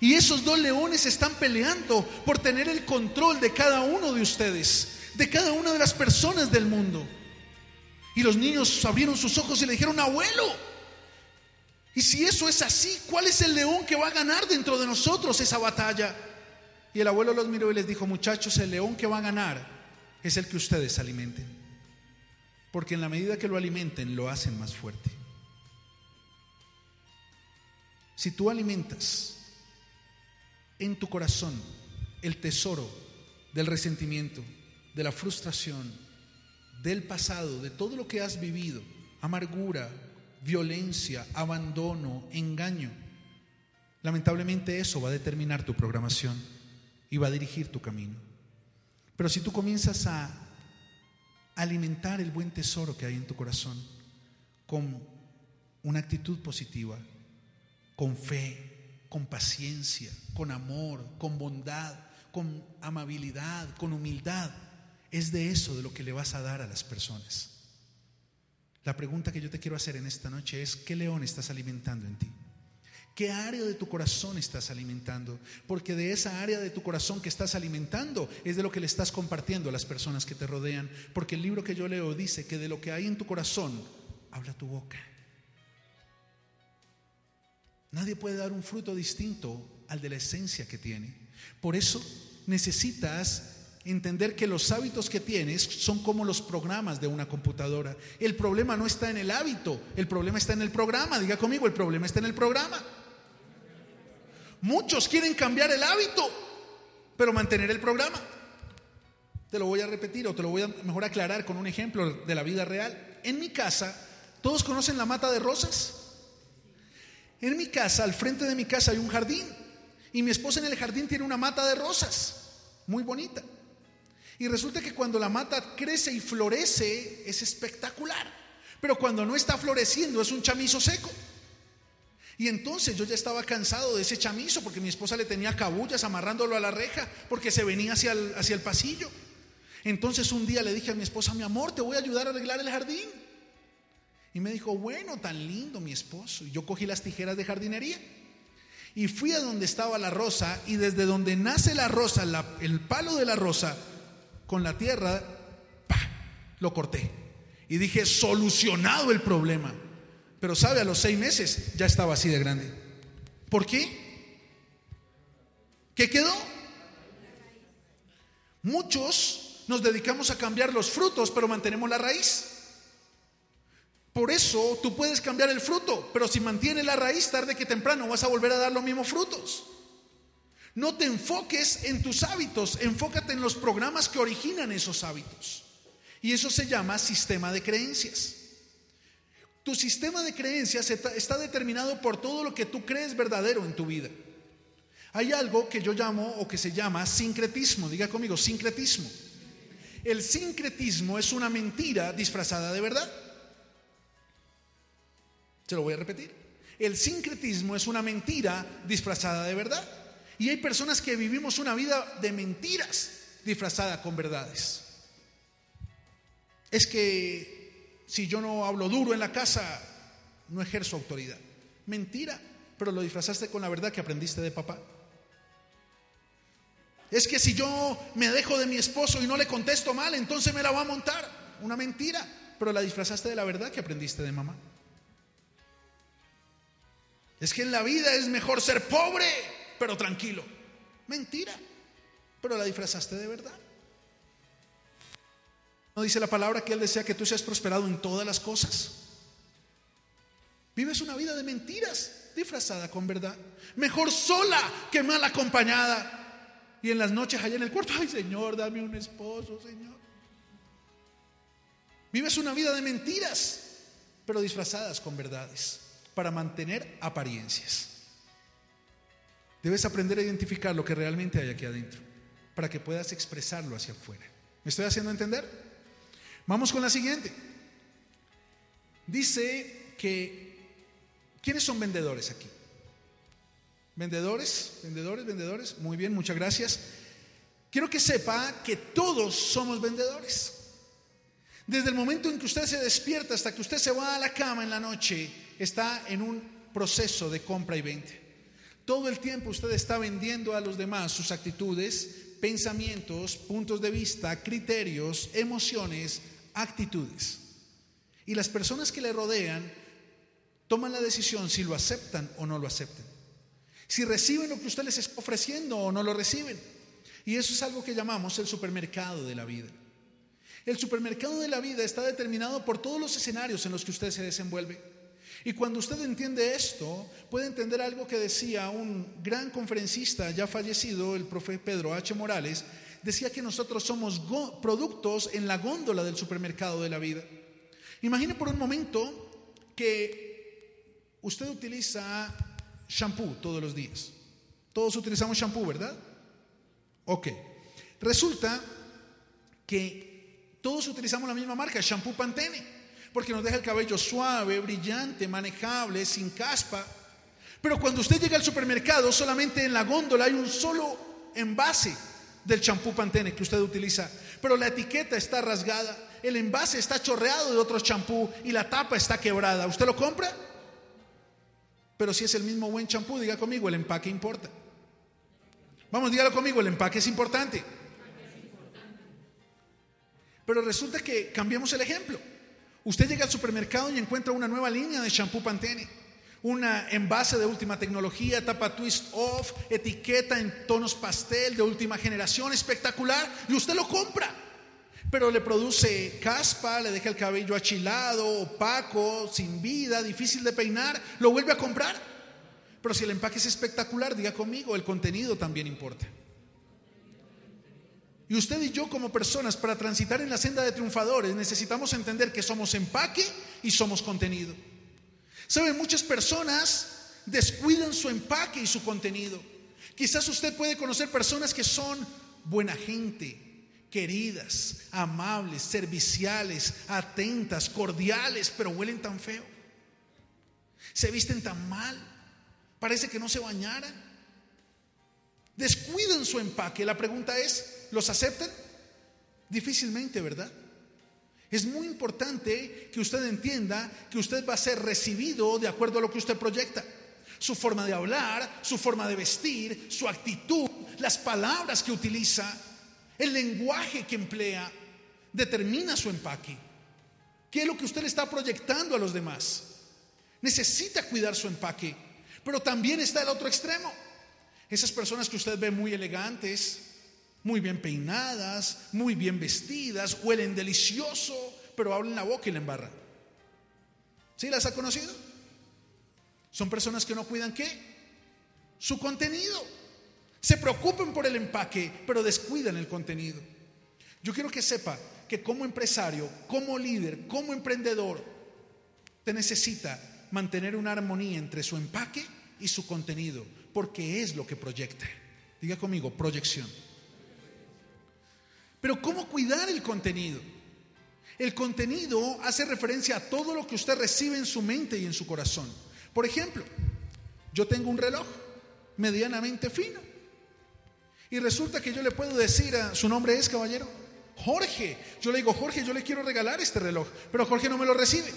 Y esos dos leones están peleando por tener el control de cada uno de ustedes, de cada una de las personas del mundo. Y los niños abrieron sus ojos y le dijeron, abuelo, y si eso es así, ¿cuál es el león que va a ganar dentro de nosotros esa batalla? Y el abuelo los miró y les dijo, muchachos, el león que va a ganar es el que ustedes alimenten. Porque en la medida que lo alimenten, lo hacen más fuerte. Si tú alimentas en tu corazón el tesoro del resentimiento, de la frustración, del pasado, de todo lo que has vivido, amargura, violencia, abandono, engaño, lamentablemente eso va a determinar tu programación y va a dirigir tu camino. Pero si tú comienzas a alimentar el buen tesoro que hay en tu corazón con una actitud positiva, con fe, con paciencia, con amor, con bondad, con amabilidad, con humildad, es de eso de lo que le vas a dar a las personas. La pregunta que yo te quiero hacer en esta noche es, ¿qué león estás alimentando en ti? ¿Qué área de tu corazón estás alimentando? Porque de esa área de tu corazón que estás alimentando es de lo que le estás compartiendo a las personas que te rodean. Porque el libro que yo leo dice que de lo que hay en tu corazón, habla tu boca. Nadie puede dar un fruto distinto al de la esencia que tiene. Por eso necesitas entender que los hábitos que tienes son como los programas de una computadora. El problema no está en el hábito, el problema está en el programa. Diga conmigo, el problema está en el programa. Muchos quieren cambiar el hábito, pero mantener el programa. Te lo voy a repetir o te lo voy a mejor aclarar con un ejemplo de la vida real. En mi casa, ¿todos conocen la mata de rosas? En mi casa, al frente de mi casa hay un jardín y mi esposa en el jardín tiene una mata de rosas, muy bonita. Y resulta que cuando la mata crece y florece es espectacular, pero cuando no está floreciendo es un chamizo seco. Y entonces yo ya estaba cansado de ese chamizo porque mi esposa le tenía cabullas amarrándolo a la reja porque se venía hacia el, hacia el pasillo. Entonces un día le dije a mi esposa, mi amor, te voy a ayudar a arreglar el jardín. Y me dijo, bueno, tan lindo mi esposo. Y yo cogí las tijeras de jardinería y fui a donde estaba la rosa y desde donde nace la rosa, el palo de la rosa, con la tierra, lo corté. Y dije, solucionado el problema. Pero sabe, a los seis meses ya estaba así de grande. ¿Por qué? ¿Qué quedó? Muchos nos dedicamos a cambiar los frutos, pero mantenemos la raíz. Por eso tú puedes cambiar el fruto, pero si mantienes la raíz tarde que temprano vas a volver a dar los mismos frutos. No te enfoques en tus hábitos, enfócate en los programas que originan esos hábitos. Y eso se llama sistema de creencias. Tu sistema de creencias está determinado por todo lo que tú crees verdadero en tu vida. Hay algo que yo llamo o que se llama sincretismo. Diga conmigo, sincretismo. El sincretismo es una mentira disfrazada de verdad. Se lo voy a repetir. El sincretismo es una mentira disfrazada de verdad. Y hay personas que vivimos una vida de mentiras disfrazada con verdades. Es que si yo no hablo duro en la casa, no ejerzo autoridad. Mentira, pero lo disfrazaste con la verdad que aprendiste de papá. Es que si yo me dejo de mi esposo y no le contesto mal, entonces me la va a montar. Una mentira, pero la disfrazaste de la verdad que aprendiste de mamá. Es que en la vida es mejor ser pobre, pero tranquilo. Mentira, pero la disfrazaste de verdad. ¿No dice la palabra que Él desea que tú seas prosperado en todas las cosas? Vives una vida de mentiras disfrazada con verdad. Mejor sola que mal acompañada. Y en las noches allá en el cuarto, ay Señor, dame un esposo, Señor. Vives una vida de mentiras, pero disfrazadas con verdades para mantener apariencias. Debes aprender a identificar lo que realmente hay aquí adentro para que puedas expresarlo hacia afuera. ¿Me estoy haciendo entender? Vamos con la siguiente. Dice que, ¿quiénes son vendedores aquí? ¿Vendedores? ¿Vendedores? ¿Vendedores? Muy bien, muchas gracias. Quiero que sepa que todos somos vendedores. Desde el momento en que usted se despierta hasta que usted se va a la cama en la noche, está en un proceso de compra y venta. Todo el tiempo usted está vendiendo a los demás sus actitudes, pensamientos, puntos de vista, criterios, emociones, actitudes. Y las personas que le rodean toman la decisión si lo aceptan o no lo aceptan. Si reciben lo que usted les está ofreciendo o no lo reciben. Y eso es algo que llamamos el supermercado de la vida. El supermercado de la vida está determinado por todos los escenarios en los que usted se desenvuelve. Y cuando usted entiende esto, puede entender algo que decía un gran conferencista ya fallecido, el profe Pedro H. Morales, decía que nosotros somos productos en la góndola del supermercado de la vida. Imagine por un momento que usted utiliza shampoo todos los días. Todos utilizamos shampoo, ¿verdad? Ok. Resulta que todos utilizamos la misma marca, shampoo Pantene porque nos deja el cabello suave, brillante, manejable, sin caspa. Pero cuando usted llega al supermercado, solamente en la góndola hay un solo envase del champú Pantene que usted utiliza, pero la etiqueta está rasgada, el envase está chorreado de otro champú y la tapa está quebrada. ¿Usted lo compra? Pero si es el mismo buen champú, diga conmigo, el empaque importa. Vamos, dígalo conmigo, el empaque es importante. Pero resulta que cambiamos el ejemplo. Usted llega al supermercado y encuentra una nueva línea de shampoo Pantene, una envase de última tecnología, tapa twist off, etiqueta en tonos pastel de última generación, espectacular, y usted lo compra. Pero le produce caspa, le deja el cabello achilado, opaco, sin vida, difícil de peinar, lo vuelve a comprar. Pero si el empaque es espectacular, diga conmigo, el contenido también importa. Y usted y yo como personas para transitar en la senda de triunfadores necesitamos entender que somos empaque y somos contenido. ¿Saben? Muchas personas descuidan su empaque y su contenido. Quizás usted puede conocer personas que son buena gente, queridas, amables, serviciales, atentas, cordiales, pero huelen tan feo. Se visten tan mal. Parece que no se bañaran. Descuidan su empaque. La pregunta es, ¿Los aceptan? Difícilmente, ¿verdad? Es muy importante que usted entienda que usted va a ser recibido de acuerdo a lo que usted proyecta. Su forma de hablar, su forma de vestir, su actitud, las palabras que utiliza, el lenguaje que emplea, determina su empaque. ¿Qué es lo que usted le está proyectando a los demás? Necesita cuidar su empaque, pero también está el otro extremo. Esas personas que usted ve muy elegantes, muy bien peinadas, muy bien vestidas, huelen delicioso, pero hablan la boca y la embarra. ¿Sí las ha conocido? Son personas que no cuidan qué? Su contenido. Se preocupan por el empaque, pero descuidan el contenido. Yo quiero que sepa que como empresario, como líder, como emprendedor, te necesita mantener una armonía entre su empaque y su contenido, porque es lo que proyecta. Diga conmigo, proyección. Pero ¿cómo cuidar el contenido? El contenido hace referencia a todo lo que usted recibe en su mente y en su corazón. Por ejemplo, yo tengo un reloj medianamente fino. Y resulta que yo le puedo decir a su nombre es caballero, Jorge. Yo le digo, Jorge, yo le quiero regalar este reloj, pero Jorge no me lo recibe.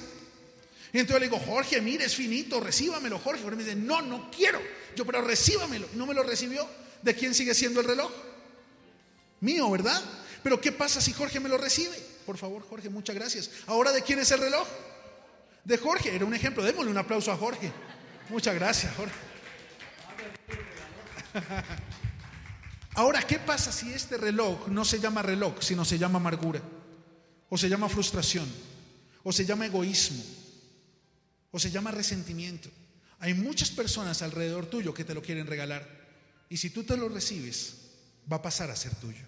Y entonces le digo, Jorge, mire, es finito, recíbamelo, Jorge. Jorge me dice, no, no quiero. Yo, pero recíbamelo. No me lo recibió. ¿De quién sigue siendo el reloj? Mío, ¿verdad? Pero ¿qué pasa si Jorge me lo recibe? Por favor, Jorge, muchas gracias. Ahora, ¿de quién es el reloj? De Jorge. Era un ejemplo. Démosle un aplauso a Jorge. Muchas gracias, Jorge. Ahora, ¿qué pasa si este reloj no se llama reloj, sino se llama amargura? O se llama frustración, o se llama egoísmo, o se llama resentimiento. Hay muchas personas alrededor tuyo que te lo quieren regalar. Y si tú te lo recibes, va a pasar a ser tuyo.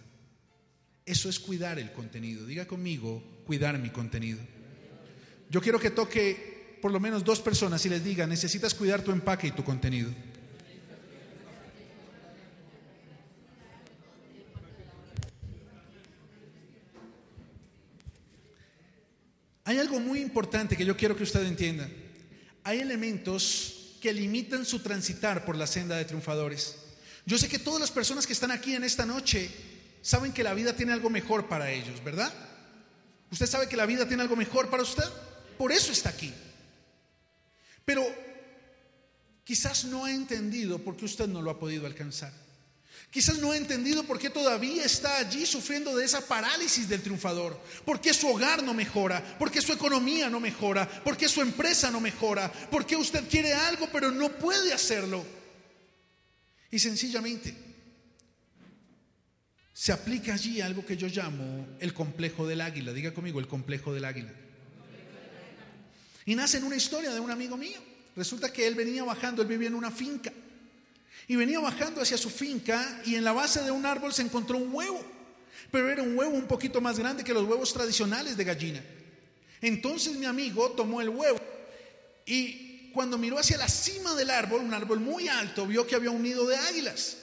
Eso es cuidar el contenido. Diga conmigo, cuidar mi contenido. Yo quiero que toque por lo menos dos personas y les diga, necesitas cuidar tu empaque y tu contenido. Hay algo muy importante que yo quiero que usted entienda. Hay elementos que limitan su transitar por la senda de triunfadores. Yo sé que todas las personas que están aquí en esta noche saben que la vida tiene algo mejor para ellos, ¿verdad? ¿Usted sabe que la vida tiene algo mejor para usted? Por eso está aquí. Pero quizás no ha entendido por qué usted no lo ha podido alcanzar. Quizás no ha entendido por qué todavía está allí sufriendo de esa parálisis del triunfador, por qué su hogar no mejora, por qué su economía no mejora, por qué su empresa no mejora, por qué usted quiere algo pero no puede hacerlo. Y sencillamente se aplica allí algo que yo llamo el complejo del águila. Diga conmigo, el complejo del águila. Y nace en una historia de un amigo mío. Resulta que él venía bajando, él vivía en una finca. Y venía bajando hacia su finca y en la base de un árbol se encontró un huevo. Pero era un huevo un poquito más grande que los huevos tradicionales de gallina. Entonces mi amigo tomó el huevo y cuando miró hacia la cima del árbol, un árbol muy alto, vio que había un nido de águilas.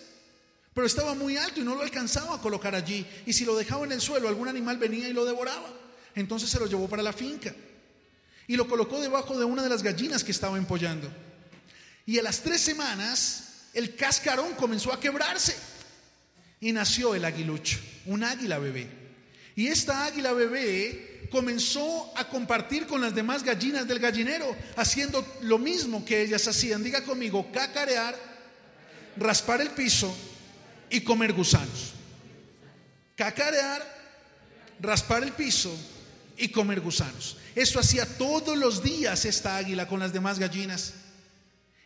Pero estaba muy alto y no lo alcanzaba a colocar allí. Y si lo dejaba en el suelo, algún animal venía y lo devoraba. Entonces se lo llevó para la finca y lo colocó debajo de una de las gallinas que estaba empollando. Y a las tres semanas el cascarón comenzó a quebrarse y nació el aguilucho, un águila bebé. Y esta águila bebé comenzó a compartir con las demás gallinas del gallinero, haciendo lo mismo que ellas hacían. Diga conmigo, cacarear, raspar el piso y comer gusanos. Cacarear, raspar el piso y comer gusanos. Eso hacía todos los días esta águila con las demás gallinas.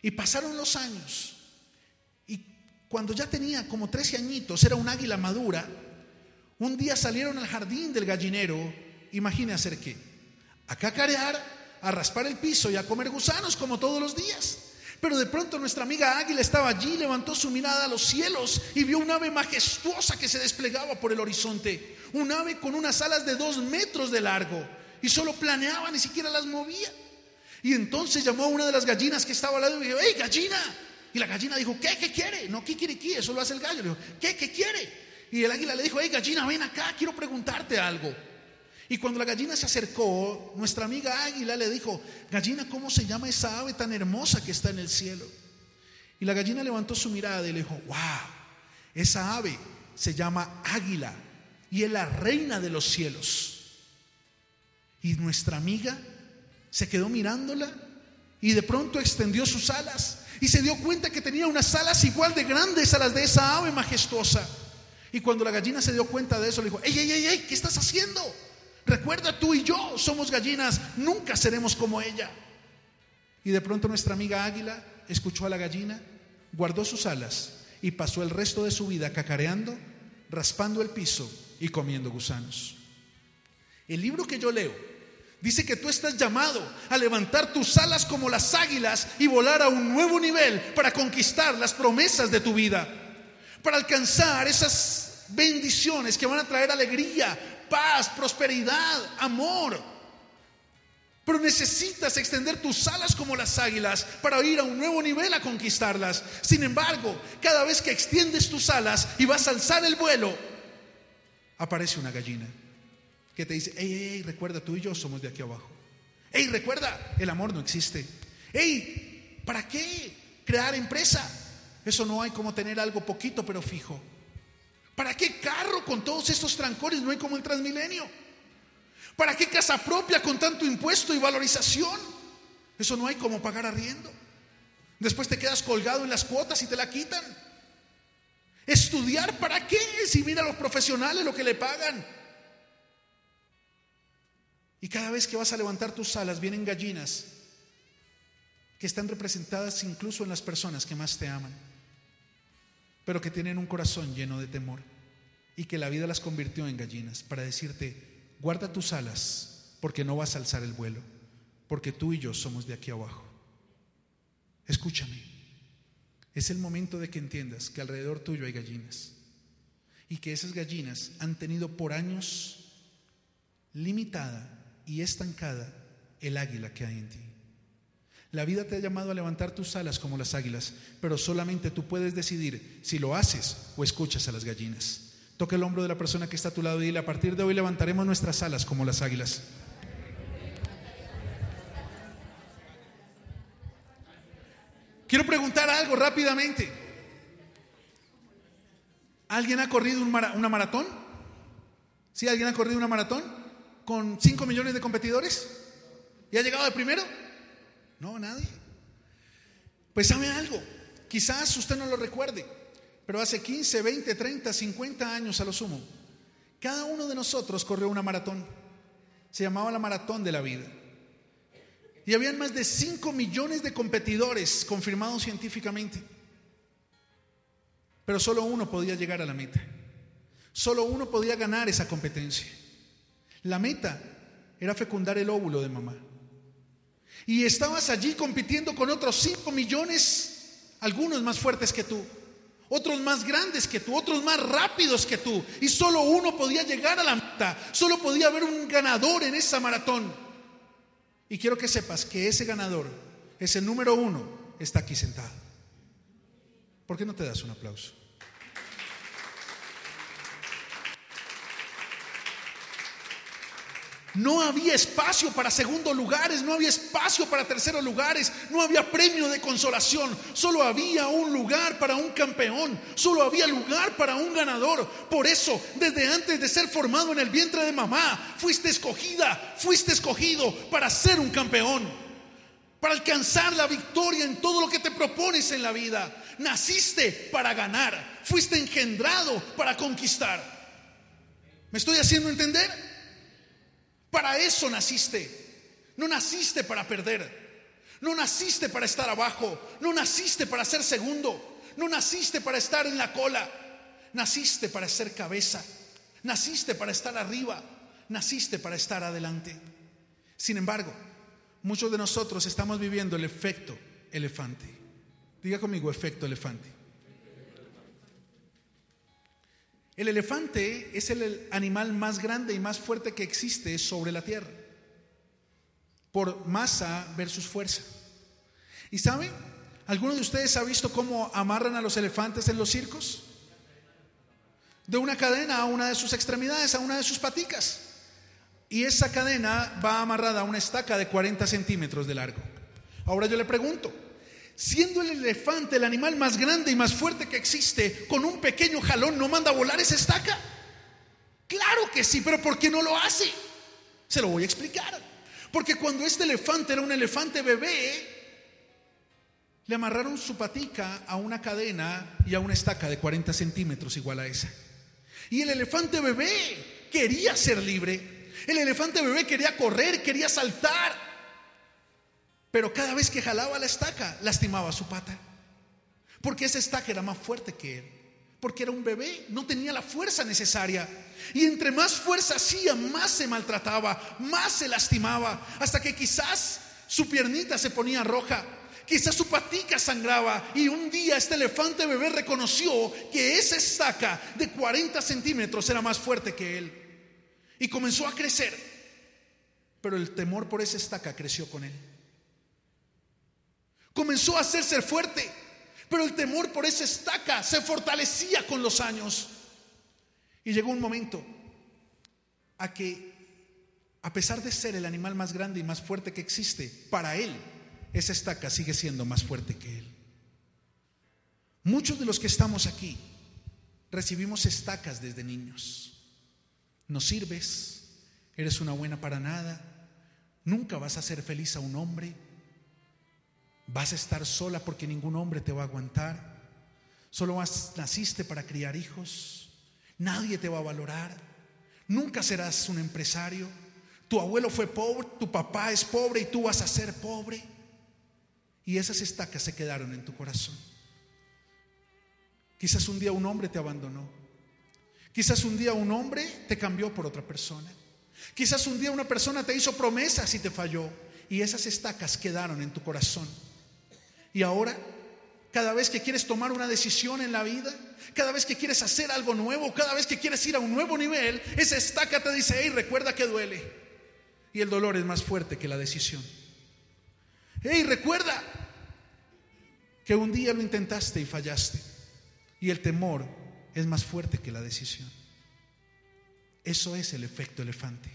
Y pasaron los años cuando ya tenía como 13 añitos, era un águila madura, un día salieron al jardín del gallinero, imagine hacer qué, a cacarear, a raspar el piso y a comer gusanos como todos los días. Pero de pronto nuestra amiga águila estaba allí, levantó su mirada a los cielos y vio un ave majestuosa que se desplegaba por el horizonte. Un ave con unas alas de dos metros de largo y solo planeaba, ni siquiera las movía. Y entonces llamó a una de las gallinas que estaba al lado y dijo, ¡Hey, gallina! Y la gallina dijo, ¿qué? ¿Qué quiere? No, ¿qué quiere? ¿Qué? Eso lo hace el gallo. Le dijo, ¿qué? ¿Qué quiere? Y el águila le dijo, hey gallina, ven acá, quiero preguntarte algo. Y cuando la gallina se acercó, nuestra amiga águila le dijo, gallina, ¿cómo se llama esa ave tan hermosa que está en el cielo? Y la gallina levantó su mirada y le dijo, wow, esa ave se llama águila y es la reina de los cielos. Y nuestra amiga se quedó mirándola y de pronto extendió sus alas y se dio cuenta que tenía unas alas igual de grandes a las de esa ave majestuosa. Y cuando la gallina se dio cuenta de eso, le dijo, ¡ey, ey, ey, ey! ¿Qué estás haciendo? Recuerda, tú y yo somos gallinas, nunca seremos como ella. Y de pronto nuestra amiga águila escuchó a la gallina, guardó sus alas y pasó el resto de su vida cacareando, raspando el piso y comiendo gusanos. El libro que yo leo dice que tú estás llamado a levantar tus alas como las águilas y volar a un nuevo nivel para conquistar las promesas de tu vida, para alcanzar esas bendiciones que van a traer alegría, paz, prosperidad, amor. Pero necesitas extender tus alas como las águilas para ir a un nuevo nivel a conquistarlas. Sin embargo, cada vez que extiendes tus alas y vas a alzar el vuelo, aparece una gallina que te dice, hey, hey, recuerda, tú y yo somos de aquí abajo. Hey, recuerda, el amor no existe. Hey, ¿para qué crear empresa? Eso no hay como tener algo poquito pero fijo. ¿Para qué carro con todos estos trancones? No hay como el Transmilenio. ¿Para qué casa propia con tanto impuesto y valorización? Eso no hay como pagar arriendo. Después te quedas colgado en las cuotas y te la quitan. Estudiar, ¿para qué? Si mira a los profesionales lo que le pagan. Y cada vez que vas a levantar tus alas vienen gallinas que están representadas incluso en las personas que más te aman pero que tienen un corazón lleno de temor y que la vida las convirtió en gallinas para decirte, guarda tus alas porque no vas a alzar el vuelo, porque tú y yo somos de aquí abajo. Escúchame, es el momento de que entiendas que alrededor tuyo hay gallinas y que esas gallinas han tenido por años limitada y estancada el águila que hay en ti. La vida te ha llamado a levantar tus alas como las águilas, pero solamente tú puedes decidir si lo haces o escuchas a las gallinas. Toca el hombro de la persona que está a tu lado y dile, a partir de hoy levantaremos nuestras alas como las águilas. Quiero preguntar algo rápidamente. ¿Alguien ha corrido una maratón? ¿Sí? ¿Alguien ha corrido una maratón? ¿Con 5 millones de competidores? ¿Y ha llegado de primero? No, nadie. Pues sabe algo, quizás usted no lo recuerde, pero hace 15, 20, 30, 50 años a lo sumo, cada uno de nosotros corrió una maratón. Se llamaba la maratón de la vida. Y habían más de 5 millones de competidores confirmados científicamente. Pero solo uno podía llegar a la meta. Solo uno podía ganar esa competencia. La meta era fecundar el óvulo de mamá. Y estabas allí compitiendo con otros 5 millones, algunos más fuertes que tú, otros más grandes que tú, otros más rápidos que tú. Y solo uno podía llegar a la meta, solo podía haber un ganador en esa maratón. Y quiero que sepas que ese ganador, ese número uno, está aquí sentado. ¿Por qué no te das un aplauso? No había espacio para segundos lugares, no había espacio para terceros lugares, no había premio de consolación, solo había un lugar para un campeón, solo había lugar para un ganador. Por eso, desde antes de ser formado en el vientre de mamá, fuiste escogida, fuiste escogido para ser un campeón, para alcanzar la victoria en todo lo que te propones en la vida. Naciste para ganar, fuiste engendrado para conquistar. ¿Me estoy haciendo entender? Para eso naciste. No naciste para perder. No naciste para estar abajo. No naciste para ser segundo. No naciste para estar en la cola. Naciste para ser cabeza. Naciste para estar arriba. Naciste para estar adelante. Sin embargo, muchos de nosotros estamos viviendo el efecto elefante. Diga conmigo, efecto elefante. El elefante es el animal más grande y más fuerte que existe sobre la tierra, por masa versus fuerza. ¿Y saben? ¿Alguno de ustedes ha visto cómo amarran a los elefantes en los circos? De una cadena a una de sus extremidades, a una de sus paticas. Y esa cadena va amarrada a una estaca de 40 centímetros de largo. Ahora yo le pregunto, Siendo el elefante el animal más grande y más fuerte que existe, con un pequeño jalón no manda a volar esa estaca. Claro que sí, pero ¿por qué no lo hace? Se lo voy a explicar. Porque cuando este elefante era un elefante bebé, le amarraron su patica a una cadena y a una estaca de 40 centímetros igual a esa. Y el elefante bebé quería ser libre. El elefante bebé quería correr, quería saltar. Pero cada vez que jalaba la estaca, lastimaba su pata. Porque esa estaca era más fuerte que él. Porque era un bebé, no tenía la fuerza necesaria. Y entre más fuerza hacía, más se maltrataba, más se lastimaba. Hasta que quizás su piernita se ponía roja Quizás su patica sangraba y un día este elefante bebé reconoció que esa estaca de 40 centímetros era más fuerte que él. Y comenzó a crecer. Pero el temor por esa estaca creció con él. Comenzó a hacerse fuerte. Pero el temor por esa estaca se fortalecía con los años. Y llegó un momento a que, a pesar de ser el animal más grande y más fuerte que existe, para él esa estaca sigue siendo más fuerte que Él. Muchos de los que estamos aquí recibimos estacas desde niños. No sirves, eres una buena para nada, nunca vas a ser feliz a un hombre, vas a estar sola porque ningún hombre te va a aguantar, solo naciste para criar hijos, nadie te va a valorar, nunca serás un empresario, tu abuelo fue pobre, tu papá es pobre y tú vas a ser pobre. Y esas estacas se quedaron en tu corazón. Quizás un día un hombre te abandonó. Quizás un día un hombre te cambió por otra persona. Quizás un día una persona te hizo promesas y te falló. Y esas estacas quedaron en tu corazón. Y ahora, cada vez que quieres tomar una decisión en la vida, cada vez que quieres hacer algo nuevo, cada vez que quieres ir a un nuevo nivel, esa estaca te dice, hey, recuerda que duele. Y el dolor es más fuerte que la decisión. Hey, recuerda que un día lo intentaste y fallaste. Y el temor es más fuerte que la decisión. Eso es el efecto elefante.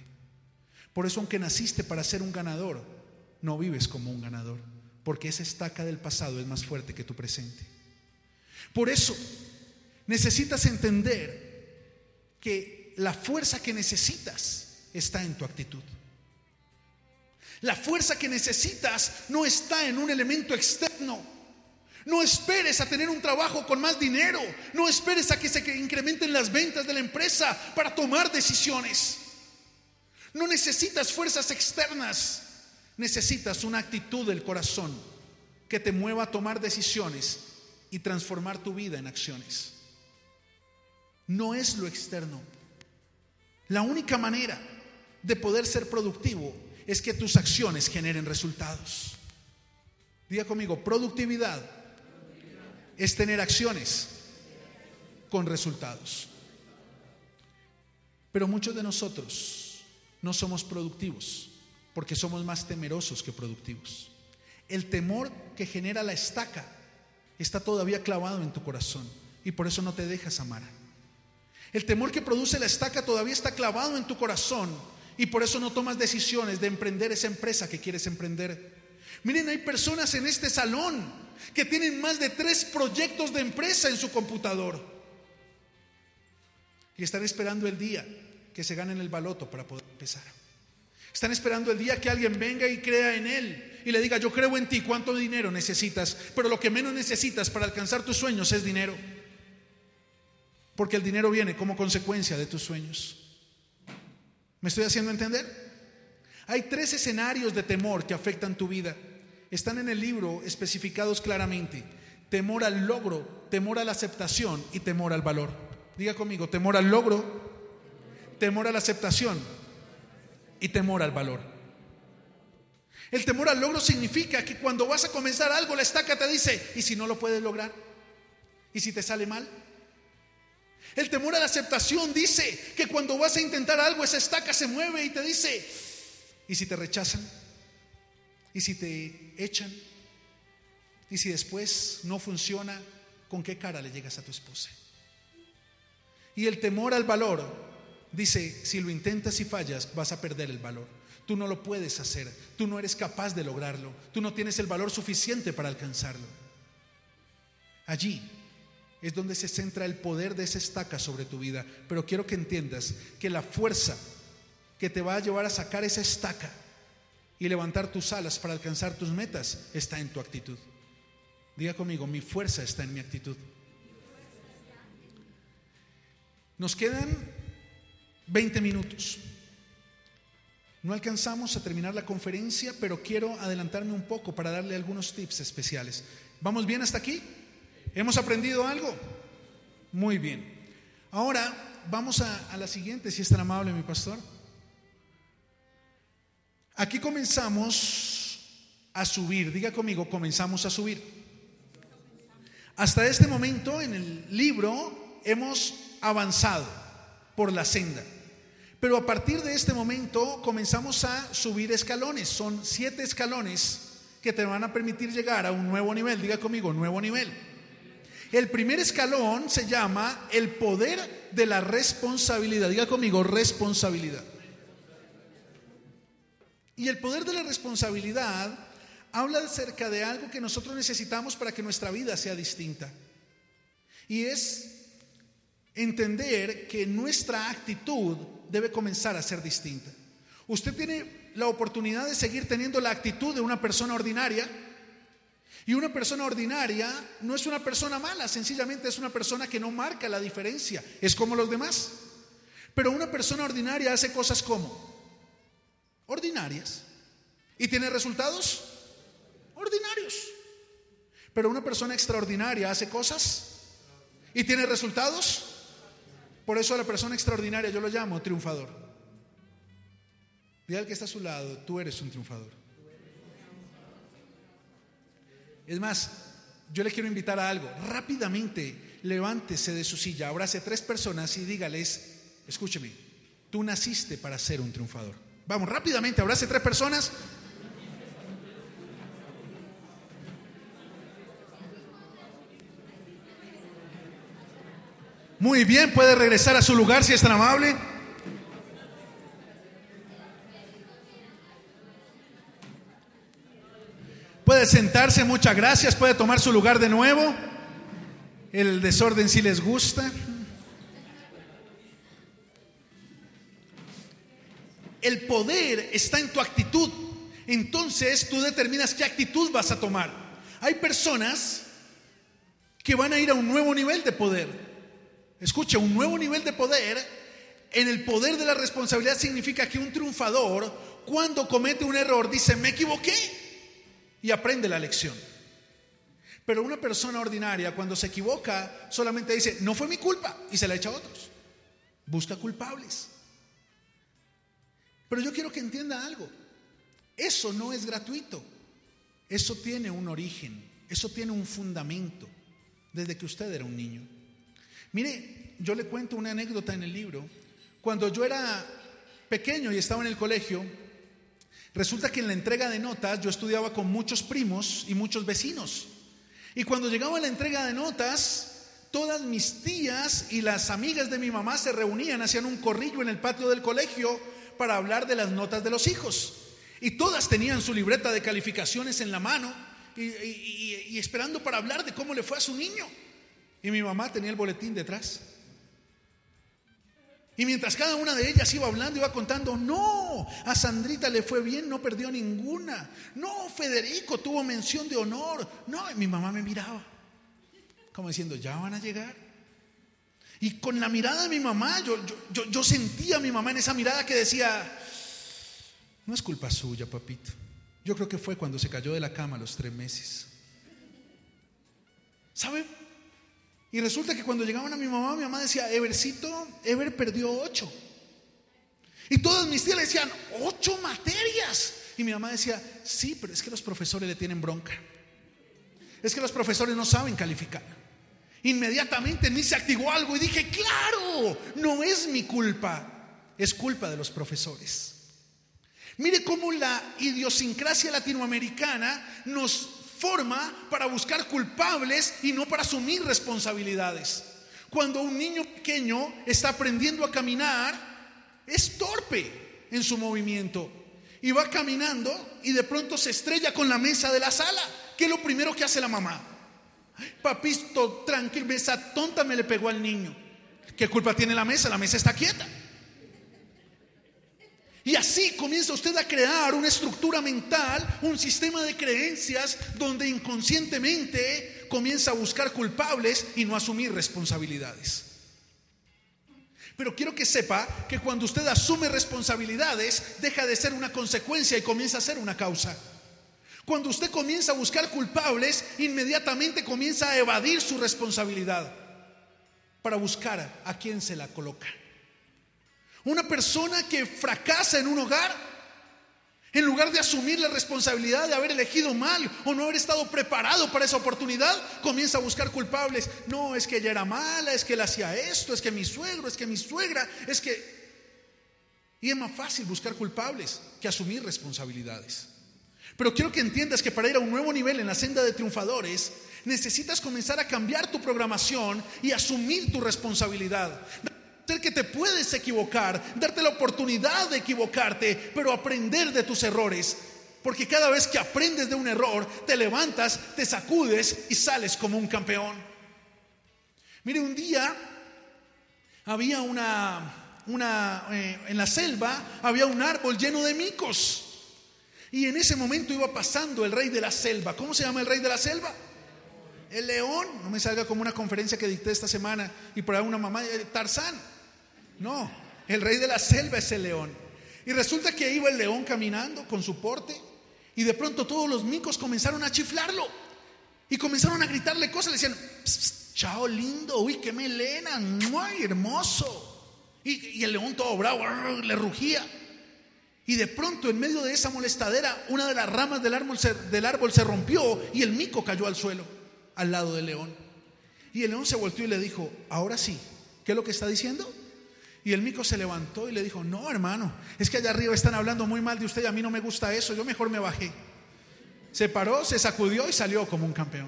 Por eso, aunque naciste para ser un ganador, no vives como un ganador, porque esa estaca del pasado es más fuerte que tu presente. Por eso, necesitas entender que la fuerza que necesitas está en tu actitud. La fuerza que necesitas no está en un elemento externo. No esperes a tener un trabajo con más dinero. No esperes a que se incrementen las ventas de la empresa para tomar decisiones. No necesitas fuerzas externas. Necesitas una actitud del corazón que te mueva a tomar decisiones y transformar tu vida en acciones. No es lo externo. La única manera de poder ser productivo es que tus acciones generen resultados. Diga conmigo, productividad es tener acciones con resultados. Pero muchos de nosotros no somos productivos porque somos más temerosos que productivos. El temor que genera la estaca está todavía clavado en tu corazón y por eso no te dejas amar. El temor que produce la estaca todavía está clavado en tu corazón y por eso no tomas decisiones de emprender esa empresa que quieres emprender. Miren, hay personas en este salón que tienen más de tres proyectos de empresa en su computador. Y están esperando el día que se ganen el baloto para poder empezar. Están esperando el día que alguien venga y crea en él y le diga, yo creo en ti, ¿cuánto dinero necesitas? Pero lo que menos necesitas para alcanzar tus sueños es dinero. Porque el dinero viene como consecuencia de tus sueños. ¿Me estoy haciendo entender? Hay tres escenarios de temor que afectan tu vida. Están en el libro especificados claramente. Temor al logro, temor a la aceptación y temor al valor. Diga conmigo, temor al logro, temor a la aceptación y temor al valor. El temor al logro significa que cuando vas a comenzar algo, la estaca te dice, ¿y si no lo puedes lograr? ¿Y si te sale mal? El temor a la aceptación dice que cuando vas a intentar algo, esa estaca se mueve y te dice, ¿y si te rechazan? ¿Y si te echan? ¿Y si después no funciona? ¿Con qué cara le llegas a tu esposa? Y el temor al valor dice, si lo intentas y fallas, vas a perder el valor. Tú no lo puedes hacer, tú no eres capaz de lograrlo, tú no tienes el valor suficiente para alcanzarlo. Allí es donde se centra el poder de esa estaca sobre tu vida. Pero quiero que entiendas que la fuerza que te va a llevar a sacar esa estaca y levantar tus alas para alcanzar tus metas está en tu actitud. Diga conmigo, mi fuerza está en mi actitud. Nos quedan 20 minutos. No alcanzamos a terminar la conferencia, pero quiero adelantarme un poco para darle algunos tips especiales. ¿Vamos bien hasta aquí? ¿Hemos aprendido algo? Muy bien. Ahora vamos a, la siguiente, si es tan amable mi pastor. Aquí comenzamos a subir, diga conmigo, comenzamos a subir. Hasta este momento en el libro hemos avanzado por la senda. Pero a partir de este momento comenzamos a subir escalones. Son siete escalones que te van a permitir llegar a un nuevo nivel. Diga conmigo, nuevo nivel. El primer escalón se llama el poder de la responsabilidad. Diga conmigo, responsabilidad. Y el poder de la responsabilidad habla acerca de algo que nosotros necesitamos para que nuestra vida sea distinta. Y es entender que nuestra actitud debe comenzar a ser distinta. Usted tiene la oportunidad de seguir teniendo la actitud de una persona ordinaria. Y una persona ordinaria no es una persona mala, sencillamente es una persona que no marca la diferencia, es como los demás. Pero una persona ordinaria hace cosas como ordinarias y tiene resultados ordinarios. Pero una persona extraordinaria hace cosas y tiene resultados por eso a la persona extraordinaria yo lo llamo triunfador. Dile al que está a su lado, tú eres un triunfador. Es más, yo le quiero invitar a algo. Rápidamente levántese de su silla, abrace tres personas y dígales, escúcheme, tú naciste para ser un triunfador. Vamos, rápidamente, abrace tres personas Muy bien, puede regresar a su lugar si es tan amable. Puede sentarse, muchas gracias. Puede tomar su lugar de nuevo. El desorden si les gusta. El poder está en tu actitud. Entonces tú determinas qué actitud vas a tomar. Hay personas que van a ir a un nuevo nivel de poder. Escucha, un nuevo nivel de poder en el poder de la responsabilidad significa que un triunfador, cuando comete un error, dice, me equivoqué y aprende la lección. Pero una persona ordinaria, cuando se equivoca, solamente dice, no fue mi culpa y se la echa a otros. Busca culpables. Pero yo quiero que entienda algo. Eso no es gratuito. Eso tiene un origen. Eso tiene un fundamento desde que usted era un niño. Mire, yo le cuento una anécdota en el libro. Cuando yo era pequeño y estaba en el colegio, resulta que en la entrega de notas yo estudiaba con muchos primos y muchos vecinos. Y cuando llegaba la entrega de notas, todas mis tías y las amigas de mi mamá se reunían, hacían un corrillo en el patio del colegio para hablar de las notas de los hijos. Y todas tenían su libreta de calificaciones en la mano y, y esperando para hablar de cómo le fue a su niño. Y mi mamá tenía el boletín detrás. Y mientras cada una de ellas iba hablando, iba contando, no, a Sandrita le fue bien, no perdió ninguna. No, Federico tuvo mención de honor. No, mi mamá me miraba, como diciendo, ya van a llegar. Y con la mirada de mi mamá, yo, yo, yo sentía a mi mamá en esa mirada que decía, no es culpa suya, papito. Yo creo que fue cuando se cayó de la cama a los tres meses. ¿Sabe? Y resulta que cuando llegaban a mi mamá, mi mamá decía, Evercito, Ever perdió ocho. Y todas mis tías le decían, ocho materias. Y mi mamá decía, sí, pero es que los profesores le tienen bronca. Es que los profesores no saben calificar. Inmediatamente en mí se activó algo y dije, claro, no es mi culpa, es culpa de los profesores. Mire cómo la idiosincrasia latinoamericana nos forma para buscar culpables y no para asumir responsabilidades. Cuando un niño pequeño está aprendiendo a caminar, es torpe en su movimiento y va caminando y de pronto se estrella con la mesa de la sala. ¿Qué es lo primero que hace la mamá? Papito, tranquilo, esa tonta me le pegó al niño. ¿Qué culpa tiene la mesa? La mesa está quieta. Y así comienza usted a crear una estructura mental, un sistema de creencias donde inconscientemente comienza a buscar culpables y no asumir responsabilidades. Pero quiero que sepa que cuando usted asume responsabilidades, deja de ser una consecuencia y comienza a ser una causa. Cuando usted comienza a buscar culpables, inmediatamente comienza a evadir su responsabilidad para buscar a quién se la coloca. Una persona que fracasa en un hogar, en lugar de asumir la responsabilidad de haber elegido mal o no haber estado preparado para esa oportunidad, comienza a buscar culpables. No, es que ella era mala, es que él hacía esto, es que mi suegro, es que mi suegra, es que... Y es más fácil buscar culpables que asumir responsabilidades. Pero quiero que entiendas que para ir a un nuevo nivel en la senda de triunfadores, necesitas comenzar a cambiar tu programación y asumir tu responsabilidad que te puedes equivocar, darte la oportunidad de equivocarte, pero aprender de tus errores. Porque cada vez que aprendes de un error, te levantas, te sacudes y sales como un campeón. Mire, un día había una, una eh, en la selva, había un árbol lleno de micos. Y en ese momento iba pasando el rey de la selva. ¿Cómo se llama el rey de la selva? El león. No me salga como una conferencia que dicté esta semana y por ahí una mamá, Tarzán. No, el rey de la selva es el león. Y resulta que iba el león caminando con su porte y de pronto todos los micos comenzaron a chiflarlo y comenzaron a gritarle cosas, le decían, chao lindo, uy, qué melena, muy hermoso. Y, el león todo bravo, le rugía. Y de pronto en medio de esa molestadera, una de las ramas del árbol, del árbol se rompió y el mico cayó al suelo, al lado del león. Y el león se volteó y le dijo, ahora sí, ¿qué es lo que está diciendo? Y el mico se levantó y le dijo, no hermano, es que allá arriba están hablando muy mal de usted y a mí no me gusta eso, yo mejor me bajé. Se paró, se sacudió y salió como un campeón.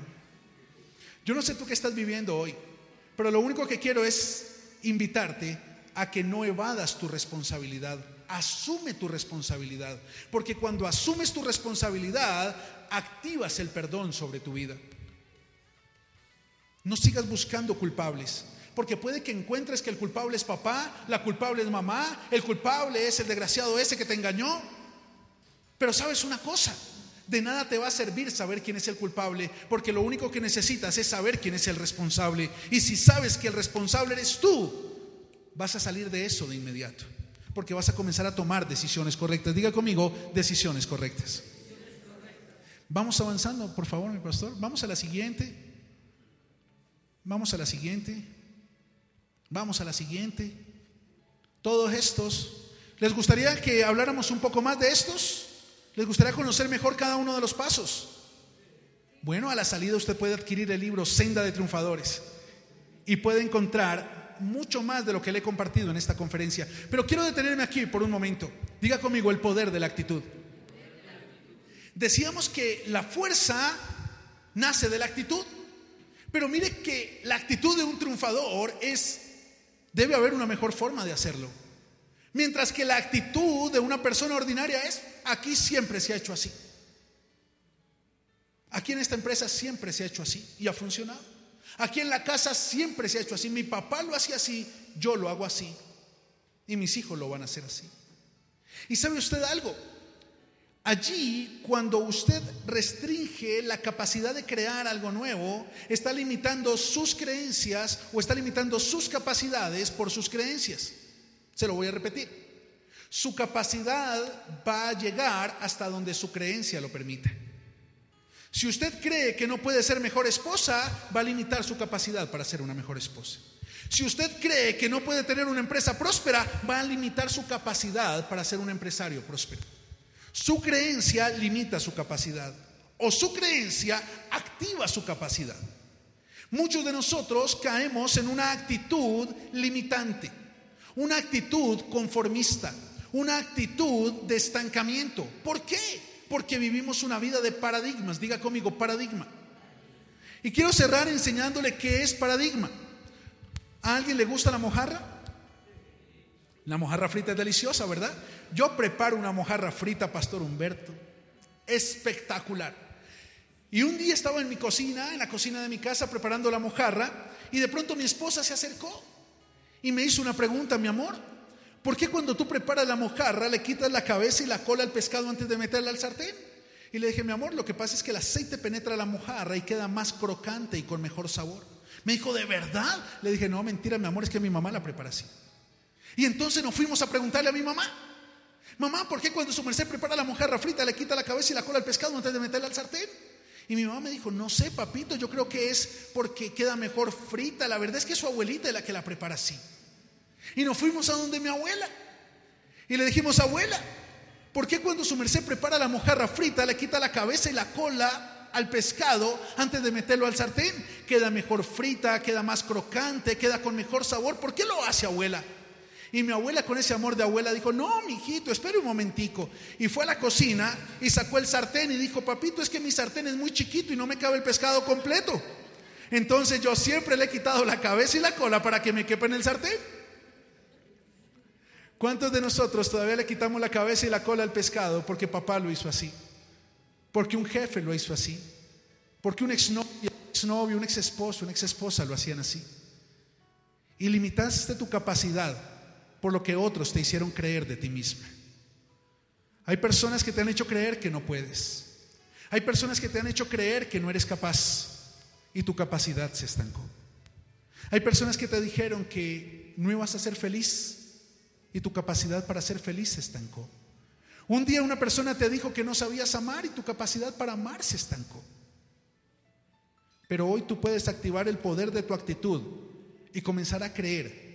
Yo no sé tú qué estás viviendo hoy, pero lo único que quiero es invitarte a que no evadas tu responsabilidad. Asume tu responsabilidad, porque cuando asumes tu responsabilidad, activas el perdón sobre tu vida. No sigas buscando culpables porque puede que encuentres que el culpable es papá, la culpable es mamá, el culpable es el desgraciado ese que te engañó. Pero sabes una cosa, de nada te va a servir saber quién es el culpable, porque lo único que necesitas es saber quién es el responsable. Y si sabes que el responsable eres tú, vas a salir de eso de inmediato, porque vas a comenzar a tomar decisiones correctas. Diga conmigo, decisiones correctas. Vamos avanzando, por favor, mi pastor. Vamos a la siguiente. Vamos a la siguiente. Vamos a la siguiente. Todos estos, ¿les gustaría que habláramos un poco más de estos? ¿Les gustaría conocer mejor cada uno de los pasos? Bueno, a la salida usted puede adquirir el libro Senda de Triunfadores y puede encontrar mucho más de lo que le he compartido en esta conferencia. Pero quiero detenerme aquí por un momento. Diga conmigo el poder de la actitud. Decíamos que la fuerza nace de la actitud, pero mire que la actitud de un triunfador es Debe haber una mejor forma de hacerlo. Mientras que la actitud de una persona ordinaria es, aquí siempre se ha hecho así. Aquí en esta empresa siempre se ha hecho así y ha funcionado. Aquí en la casa siempre se ha hecho así. Mi papá lo hacía así, yo lo hago así. Y mis hijos lo van a hacer así. ¿Y sabe usted algo? Allí, cuando usted restringe la capacidad de crear algo nuevo, está limitando sus creencias o está limitando sus capacidades por sus creencias. Se lo voy a repetir. Su capacidad va a llegar hasta donde su creencia lo permite. Si usted cree que no puede ser mejor esposa, va a limitar su capacidad para ser una mejor esposa. Si usted cree que no puede tener una empresa próspera, va a limitar su capacidad para ser un empresario próspero. Su creencia limita su capacidad o su creencia activa su capacidad. Muchos de nosotros caemos en una actitud limitante, una actitud conformista, una actitud de estancamiento. ¿Por qué? Porque vivimos una vida de paradigmas. Diga conmigo, paradigma. Y quiero cerrar enseñándole qué es paradigma. ¿A alguien le gusta la mojarra? La mojarra frita es deliciosa, ¿verdad? Yo preparo una mojarra frita, Pastor Humberto. Espectacular. Y un día estaba en mi cocina, en la cocina de mi casa, preparando la mojarra, y de pronto mi esposa se acercó y me hizo una pregunta, mi amor, ¿Por qué cuando tú preparas la mojarra le quitas la cabeza y la cola al pescado antes de meterla al sartén? Y le dije, mi amor, lo que pasa es que el aceite penetra la mojarra y queda más crocante y con mejor sabor. Me dijo, ¿de verdad? Le dije, no, mentira, mi amor, es que mi mamá la prepara así. Y entonces nos fuimos a preguntarle a mi mamá, mamá, ¿por qué cuando su merced prepara la mojarra frita le quita la cabeza y la cola al pescado antes de meterla al sartén? Y mi mamá me dijo, no sé, papito, yo creo que es porque queda mejor frita. La verdad es que su abuelita es la que la prepara así. Y nos fuimos a donde mi abuela. Y le dijimos, abuela, ¿por qué cuando su merced prepara la mojarra frita le quita la cabeza y la cola al pescado antes de meterlo al sartén? Queda mejor frita, queda más crocante, queda con mejor sabor. ¿Por qué lo hace, abuela? Y mi abuela con ese amor de abuela dijo, no, mijito, espere un momentico. Y fue a la cocina y sacó el sartén y dijo, papito, es que mi sartén es muy chiquito y no me cabe el pescado completo. Entonces yo siempre le he quitado la cabeza y la cola para que me quepa en el sartén. ¿Cuántos de nosotros todavía le quitamos la cabeza y la cola al pescado porque papá lo hizo así? Porque un jefe lo hizo así. Porque un exnovio, exnovio un ex esposo, una ex esposa lo hacían así. Y limitaste tu capacidad por lo que otros te hicieron creer de ti misma. Hay personas que te han hecho creer que no puedes. Hay personas que te han hecho creer que no eres capaz y tu capacidad se estancó. Hay personas que te dijeron que no ibas a ser feliz y tu capacidad para ser feliz se estancó. Un día una persona te dijo que no sabías amar y tu capacidad para amar se estancó. Pero hoy tú puedes activar el poder de tu actitud y comenzar a creer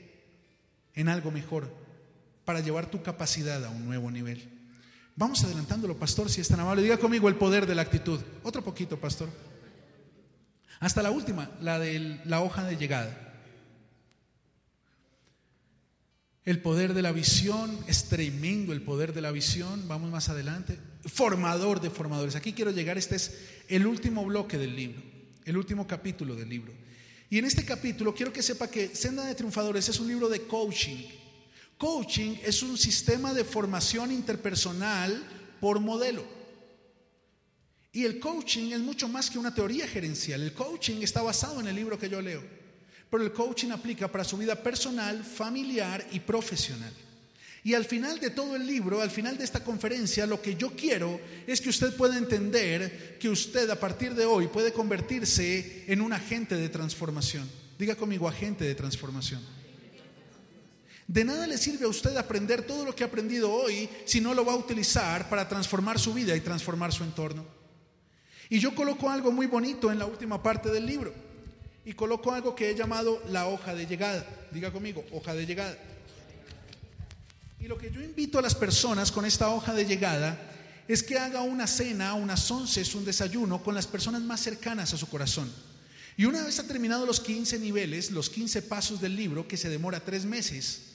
en algo mejor para llevar tu capacidad a un nuevo nivel. Vamos adelantándolo, pastor, si es tan amable. Diga conmigo el poder de la actitud. Otro poquito, pastor. Hasta la última, la de la hoja de llegada. El poder de la visión es tremendo, el poder de la visión. Vamos más adelante. Formador de formadores. Aquí quiero llegar. Este es el último bloque del libro, el último capítulo del libro. Y en este capítulo quiero que sepa que Senda de Triunfadores es un libro de coaching. Coaching es un sistema de formación interpersonal por modelo. Y el coaching es mucho más que una teoría gerencial. El coaching está basado en el libro que yo leo. Pero el coaching aplica para su vida personal, familiar y profesional. Y al final de todo el libro, al final de esta conferencia, lo que yo quiero es que usted pueda entender que usted a partir de hoy puede convertirse en un agente de transformación. Diga conmigo, agente de transformación. De nada le sirve a usted aprender todo lo que ha aprendido hoy si no lo va a utilizar para transformar su vida y transformar su entorno. Y yo coloco algo muy bonito en la última parte del libro. Y coloco algo que he llamado la hoja de llegada. Diga conmigo, hoja de llegada. Y lo que yo invito a las personas con esta hoja de llegada es que haga una cena, unas once, un desayuno con las personas más cercanas a su corazón. Y una vez ha terminado los 15 niveles, los 15 pasos del libro, que se demora tres meses,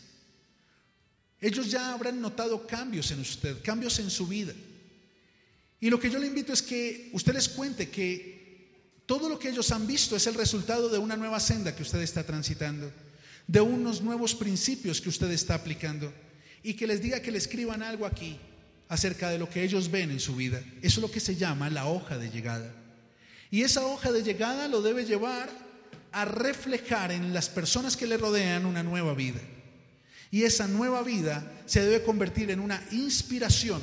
ellos ya habrán notado cambios en usted, cambios en su vida. Y lo que yo le invito es que usted les cuente que todo lo que ellos han visto es el resultado de una nueva senda que usted está transitando, de unos nuevos principios que usted está aplicando y que les diga que le escriban algo aquí acerca de lo que ellos ven en su vida. Eso es lo que se llama la hoja de llegada. Y esa hoja de llegada lo debe llevar a reflejar en las personas que le rodean una nueva vida. Y esa nueva vida se debe convertir en una inspiración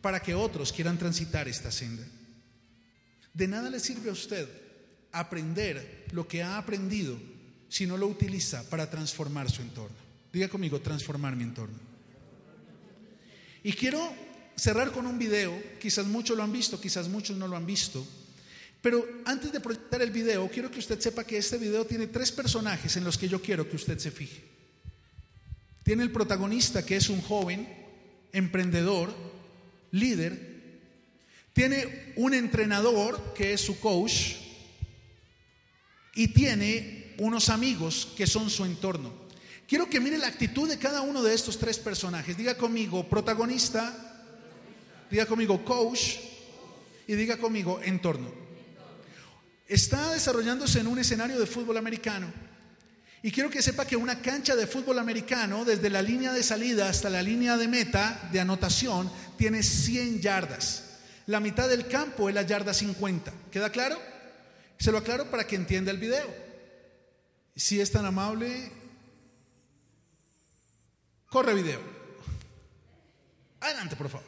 para que otros quieran transitar esta senda. De nada le sirve a usted aprender lo que ha aprendido si no lo utiliza para transformar su entorno. Diga conmigo, transformar mi entorno. Y quiero cerrar con un video, quizás muchos lo han visto, quizás muchos no lo han visto, pero antes de proyectar el video, quiero que usted sepa que este video tiene tres personajes en los que yo quiero que usted se fije. Tiene el protagonista que es un joven, emprendedor, líder. Tiene un entrenador que es su coach. Y tiene unos amigos que son su entorno. Quiero que mire la actitud de cada uno de estos tres personajes. Diga conmigo protagonista, diga conmigo coach y diga conmigo entorno. Está desarrollándose en un escenario de fútbol americano. Y quiero que sepa que una cancha de fútbol americano, desde la línea de salida hasta la línea de meta, de anotación, tiene 100 yardas. La mitad del campo es la yarda 50. ¿Queda claro? Se lo aclaro para que entienda el video. Si es tan amable, Corre video. Adelante, por favor.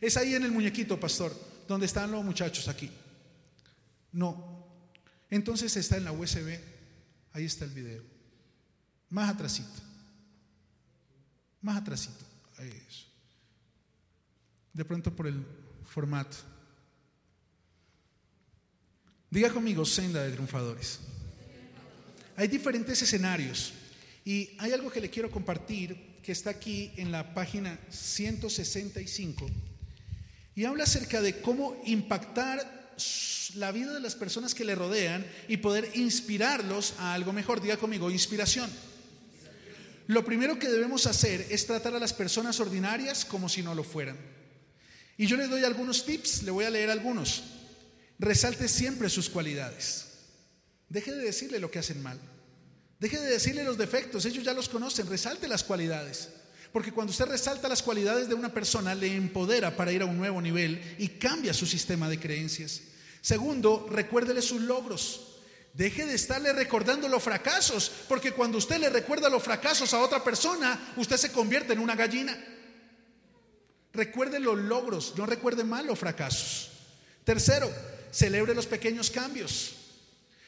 Es ahí en el muñequito, pastor, donde están los muchachos aquí. No. Entonces está en la USB. Ahí está el video. Más atrasito. Más atrasito. De pronto por el formato. Diga conmigo, senda de triunfadores. Hay diferentes escenarios y hay algo que le quiero compartir que está aquí en la página 165 y habla acerca de cómo impactar la vida de las personas que le rodean y poder inspirarlos a algo mejor. Diga conmigo, inspiración. Lo primero que debemos hacer es tratar a las personas ordinarias como si no lo fueran. Y yo les doy algunos tips, le voy a leer algunos. Resalte siempre sus cualidades. Deje de decirle lo que hacen mal. Deje de decirle los defectos, ellos ya los conocen. Resalte las cualidades. Porque cuando usted resalta las cualidades de una persona, le empodera para ir a un nuevo nivel y cambia su sistema de creencias. Segundo, recuérdele sus logros. Deje de estarle recordando los fracasos, porque cuando usted le recuerda los fracasos a otra persona, usted se convierte en una gallina. Recuerde los logros, no recuerde mal los fracasos. Tercero, celebre los pequeños cambios.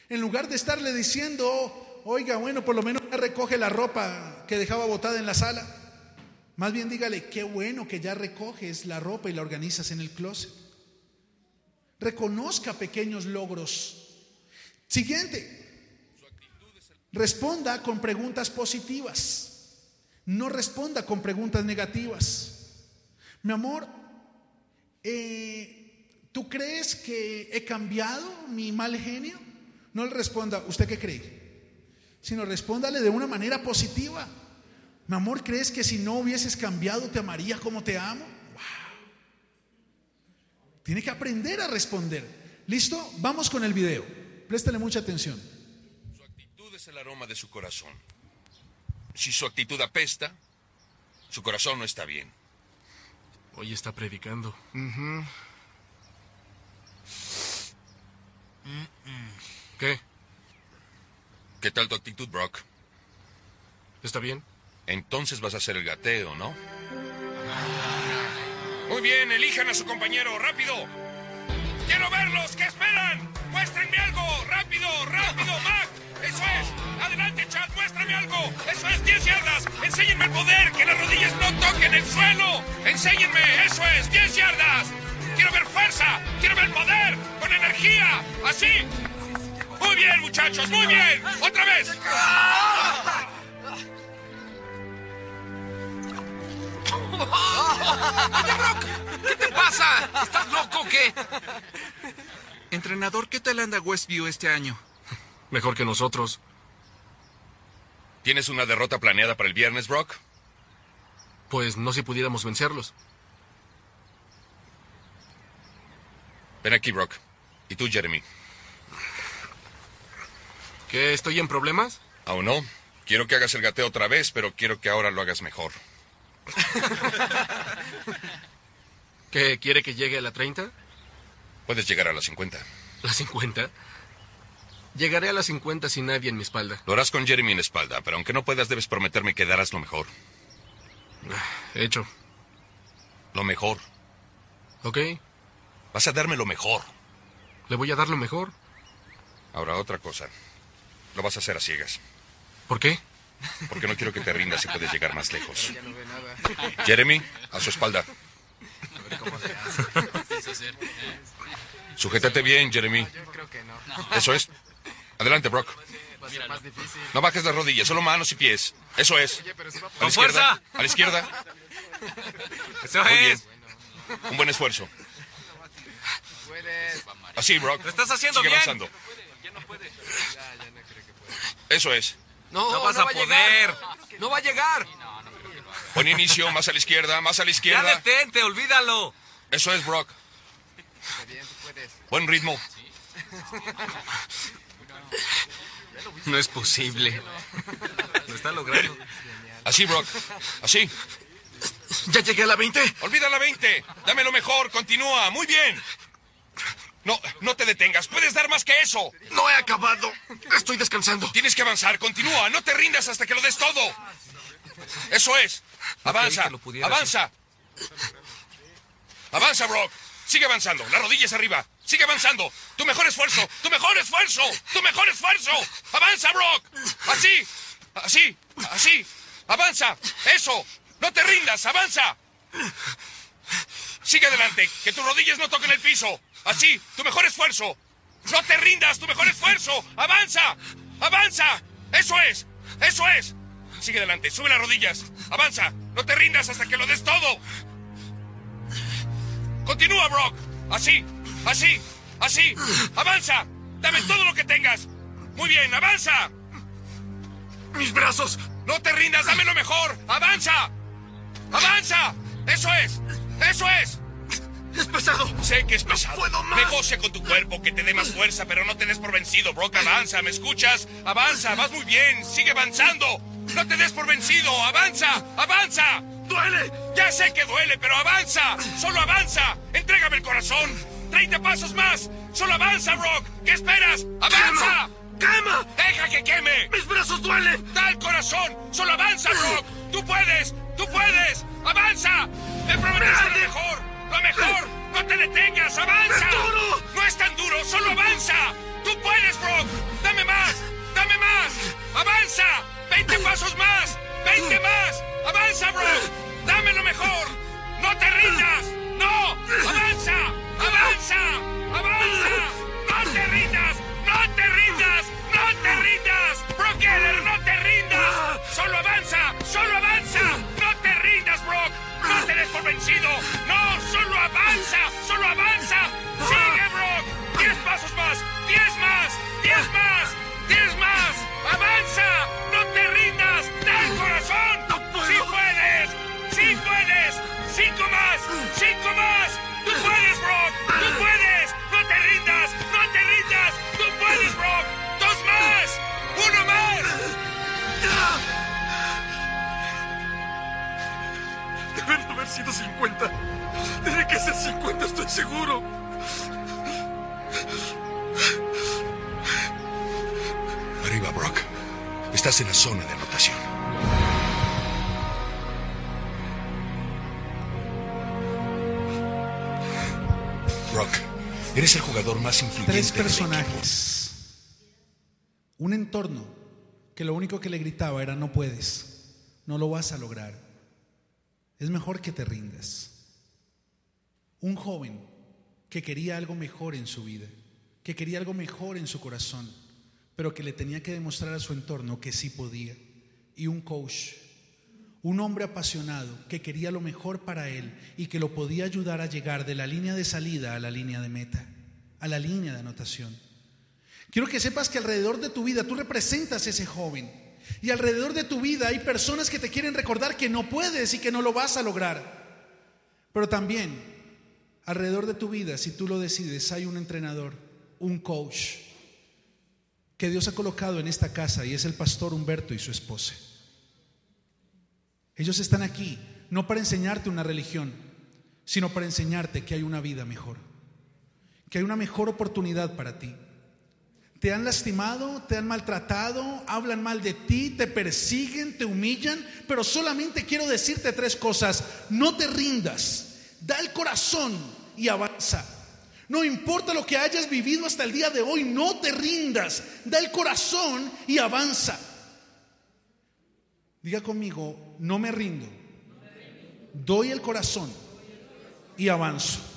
En lugar de estarle diciendo, oiga, bueno, por lo menos ya recoge la ropa que dejaba botada en la sala. Más bien dígale, qué bueno que ya recoges la ropa y la organizas en el closet. Reconozca pequeños logros. Siguiente, responda con preguntas positivas. No responda con preguntas negativas. Mi amor, eh, ¿Tú crees que he cambiado mi mal genio? No le responda, ¿usted qué cree? Sino respóndale de una manera positiva. Mi amor, ¿crees que si no hubieses cambiado te amaría como te amo? Wow. Tiene que aprender a responder. ¿Listo? Vamos con el video. Préstale mucha atención. Su actitud es el aroma de su corazón. Si su actitud apesta, su corazón no está bien. Hoy está predicando. ¿Qué? ¿Qué tal tu actitud, Brock? ¿Está bien? Entonces vas a hacer el gateo, ¿no? Muy bien, elijan a su compañero, rápido. Quiero verlos, ¿qué esperan? Muéstrenme algo, rápido, rápido, Mac. Eso es. Adelante, Chad, muéstrame algo. Eso es, 10 yardas. Enséñenme el poder, que las rodillas no toquen el suelo. Enséñenme, eso es, 10 yardas. Quiero ver fuerza, quiero ver poder, con energía, así. Muy bien, muchachos, muy bien. Otra vez. ¿Qué te pasa? ¿Estás loco o qué? Entrenador, ¿qué tal anda Westview este año? Mejor que nosotros. ¿Tienes una derrota planeada para el viernes, Brock? Pues no si pudiéramos vencerlos. Ven aquí, Brock. Y tú, Jeremy. ¿Qué? ¿Estoy en problemas? Aún no. Quiero que hagas el gateo otra vez, pero quiero que ahora lo hagas mejor. ¿Qué? ¿Quiere que llegue a la 30? Puedes llegar a la 50. ¿La 50? Llegaré a la 50 sin nadie en mi espalda. Lo harás con Jeremy en la espalda, pero aunque no puedas, debes prometerme que darás lo mejor. Hecho. Lo mejor. Ok. Vas a darme lo mejor. Le voy a dar lo mejor. Ahora, otra cosa. Lo vas a hacer a ciegas. ¿Por qué? Porque no quiero que te rindas y puedes llegar más lejos. Jeremy, a su espalda. Sujétate bien, Jeremy. Eso es. Adelante, Brock. No bajes las rodillas, solo manos y pies. Eso es. A la izquierda. A la izquierda. Eso Muy bien. es. Un buen esfuerzo. Así, Brock. Lo estás haciendo Sigue bien. avanzando. Eso es. No, no vas a poder. No va a llegar. Buen inicio, más a la izquierda, más a la Ya izquierda. detente, olvídalo. Eso es, Brock. Buen ritmo. No es posible. Lo está logrando. Así, Brock. Así. ¿Ya llegué a la 20? Olvida la 20. Dame lo mejor. Continúa. Muy bien. No, no te detengas. Puedes dar más que eso. No he acabado. Estoy descansando. Tienes que avanzar. Continúa. No te rindas hasta que lo des todo. Eso es. Avanza. Avanza. Avanza, Brock. Sigue avanzando. Las rodillas arriba. Sigue avanzando. Tu mejor esfuerzo. Tu mejor esfuerzo. Tu mejor esfuerzo. Avanza, Brock. Así. Así. Así. Avanza. Eso. No te rindas. Avanza. Sigue adelante. Que tus rodillas no toquen el piso. Así. Tu mejor esfuerzo. No te rindas. Tu mejor esfuerzo. Avanza. Avanza. Eso es. Eso es. Sigue adelante. Sube las rodillas. Avanza. No te rindas hasta que lo des todo. Continúa, Brock. Así, así, así. Avanza. Dame todo lo que tengas. Muy bien, avanza. Mis brazos. No te rindas, dame lo mejor. Avanza. Avanza. Eso es. Eso es. Es pesado. Sé que es pesado. puedo más. Negocia con tu cuerpo, que te dé más fuerza, pero no te des por vencido, Brock. Avanza, ¿me escuchas? Avanza, vas muy bien. Sigue avanzando. No te des por vencido. Avanza, avanza. ¡Duele! Ya sé que duele, pero avanza. Solo avanza. Entrégame el corazón. 30 pasos más. Solo avanza, Brock. ¿Qué esperas? ¡Avanza! ¡Quema! ¡Deja que queme! ¡Mis brazos duelen! ¡Da el corazón! ¡Solo avanza, Brock! ¡Tú puedes! ¡Tú puedes! ¡Avanza! ¡Te prometiste lo mejor! ¡Lo mejor! ¡No te detengas! ¡Avanza! ¡Es duro! ¡No es tan duro! ¡Solo avanza! ¡Tú puedes, Brock! ¡Dame más! ¡Dame más! ¡Avanza! ¡20 pasos más! ¡20 más! ¡Avanza, Brock! ¡Dame lo mejor! ¡No te rindas! ¡No! ¡Avanza! ¡Avanza! ¡Avanza! ¡No te rindas! ¡No te rindas! ¡No te rindas! ¡Brock no te rindas! ¡Solo avanza! ¡Solo avanza! ¡No te rindas, Brock! ¡No te des por vencido! ¡No! ¡Solo avanza! ¡Solo avanza! ¡Sigue, Brock! ¡Diez pasos más! ¡Diez más! ¡Diez más! ¡Diez más! ¡Avanza! ¡No te rindas! ¡Da el corazón! ¡Sí puedes! ¡Sí puedes! ¡Cinco más! ¡Cinco más! ¡Tú puedes, Brock! ¡Tú puedes! ¡No te rindas! ¡No te rindas! ¡Tú puedes, Brock! Haber sido 50. Tiene que ser 50, estoy seguro. Arriba, Brock. Estás en la zona de anotación. Brock, eres el jugador más influyente Tres personajes. Un entorno que lo único que le gritaba era no puedes, no lo vas a lograr. Es mejor que te rindas. Un joven que quería algo mejor en su vida, que quería algo mejor en su corazón, pero que le tenía que demostrar a su entorno que sí podía. Y un coach, un hombre apasionado que quería lo mejor para él y que lo podía ayudar a llegar de la línea de salida a la línea de meta, a la línea de anotación. Quiero que sepas que alrededor de tu vida tú representas ese joven. Y alrededor de tu vida hay personas que te quieren recordar que no puedes y que no lo vas a lograr. Pero también alrededor de tu vida, si tú lo decides, hay un entrenador, un coach que Dios ha colocado en esta casa y es el pastor Humberto y su esposa. Ellos están aquí no para enseñarte una religión, sino para enseñarte que hay una vida mejor, que hay una mejor oportunidad para ti. Te han lastimado, te han maltratado, hablan mal de ti, te persiguen, te humillan, pero solamente quiero decirte tres cosas. No te rindas, da el corazón y avanza. No importa lo que hayas vivido hasta el día de hoy, no te rindas, da el corazón y avanza. Diga conmigo, no me rindo, doy el corazón y avanzo.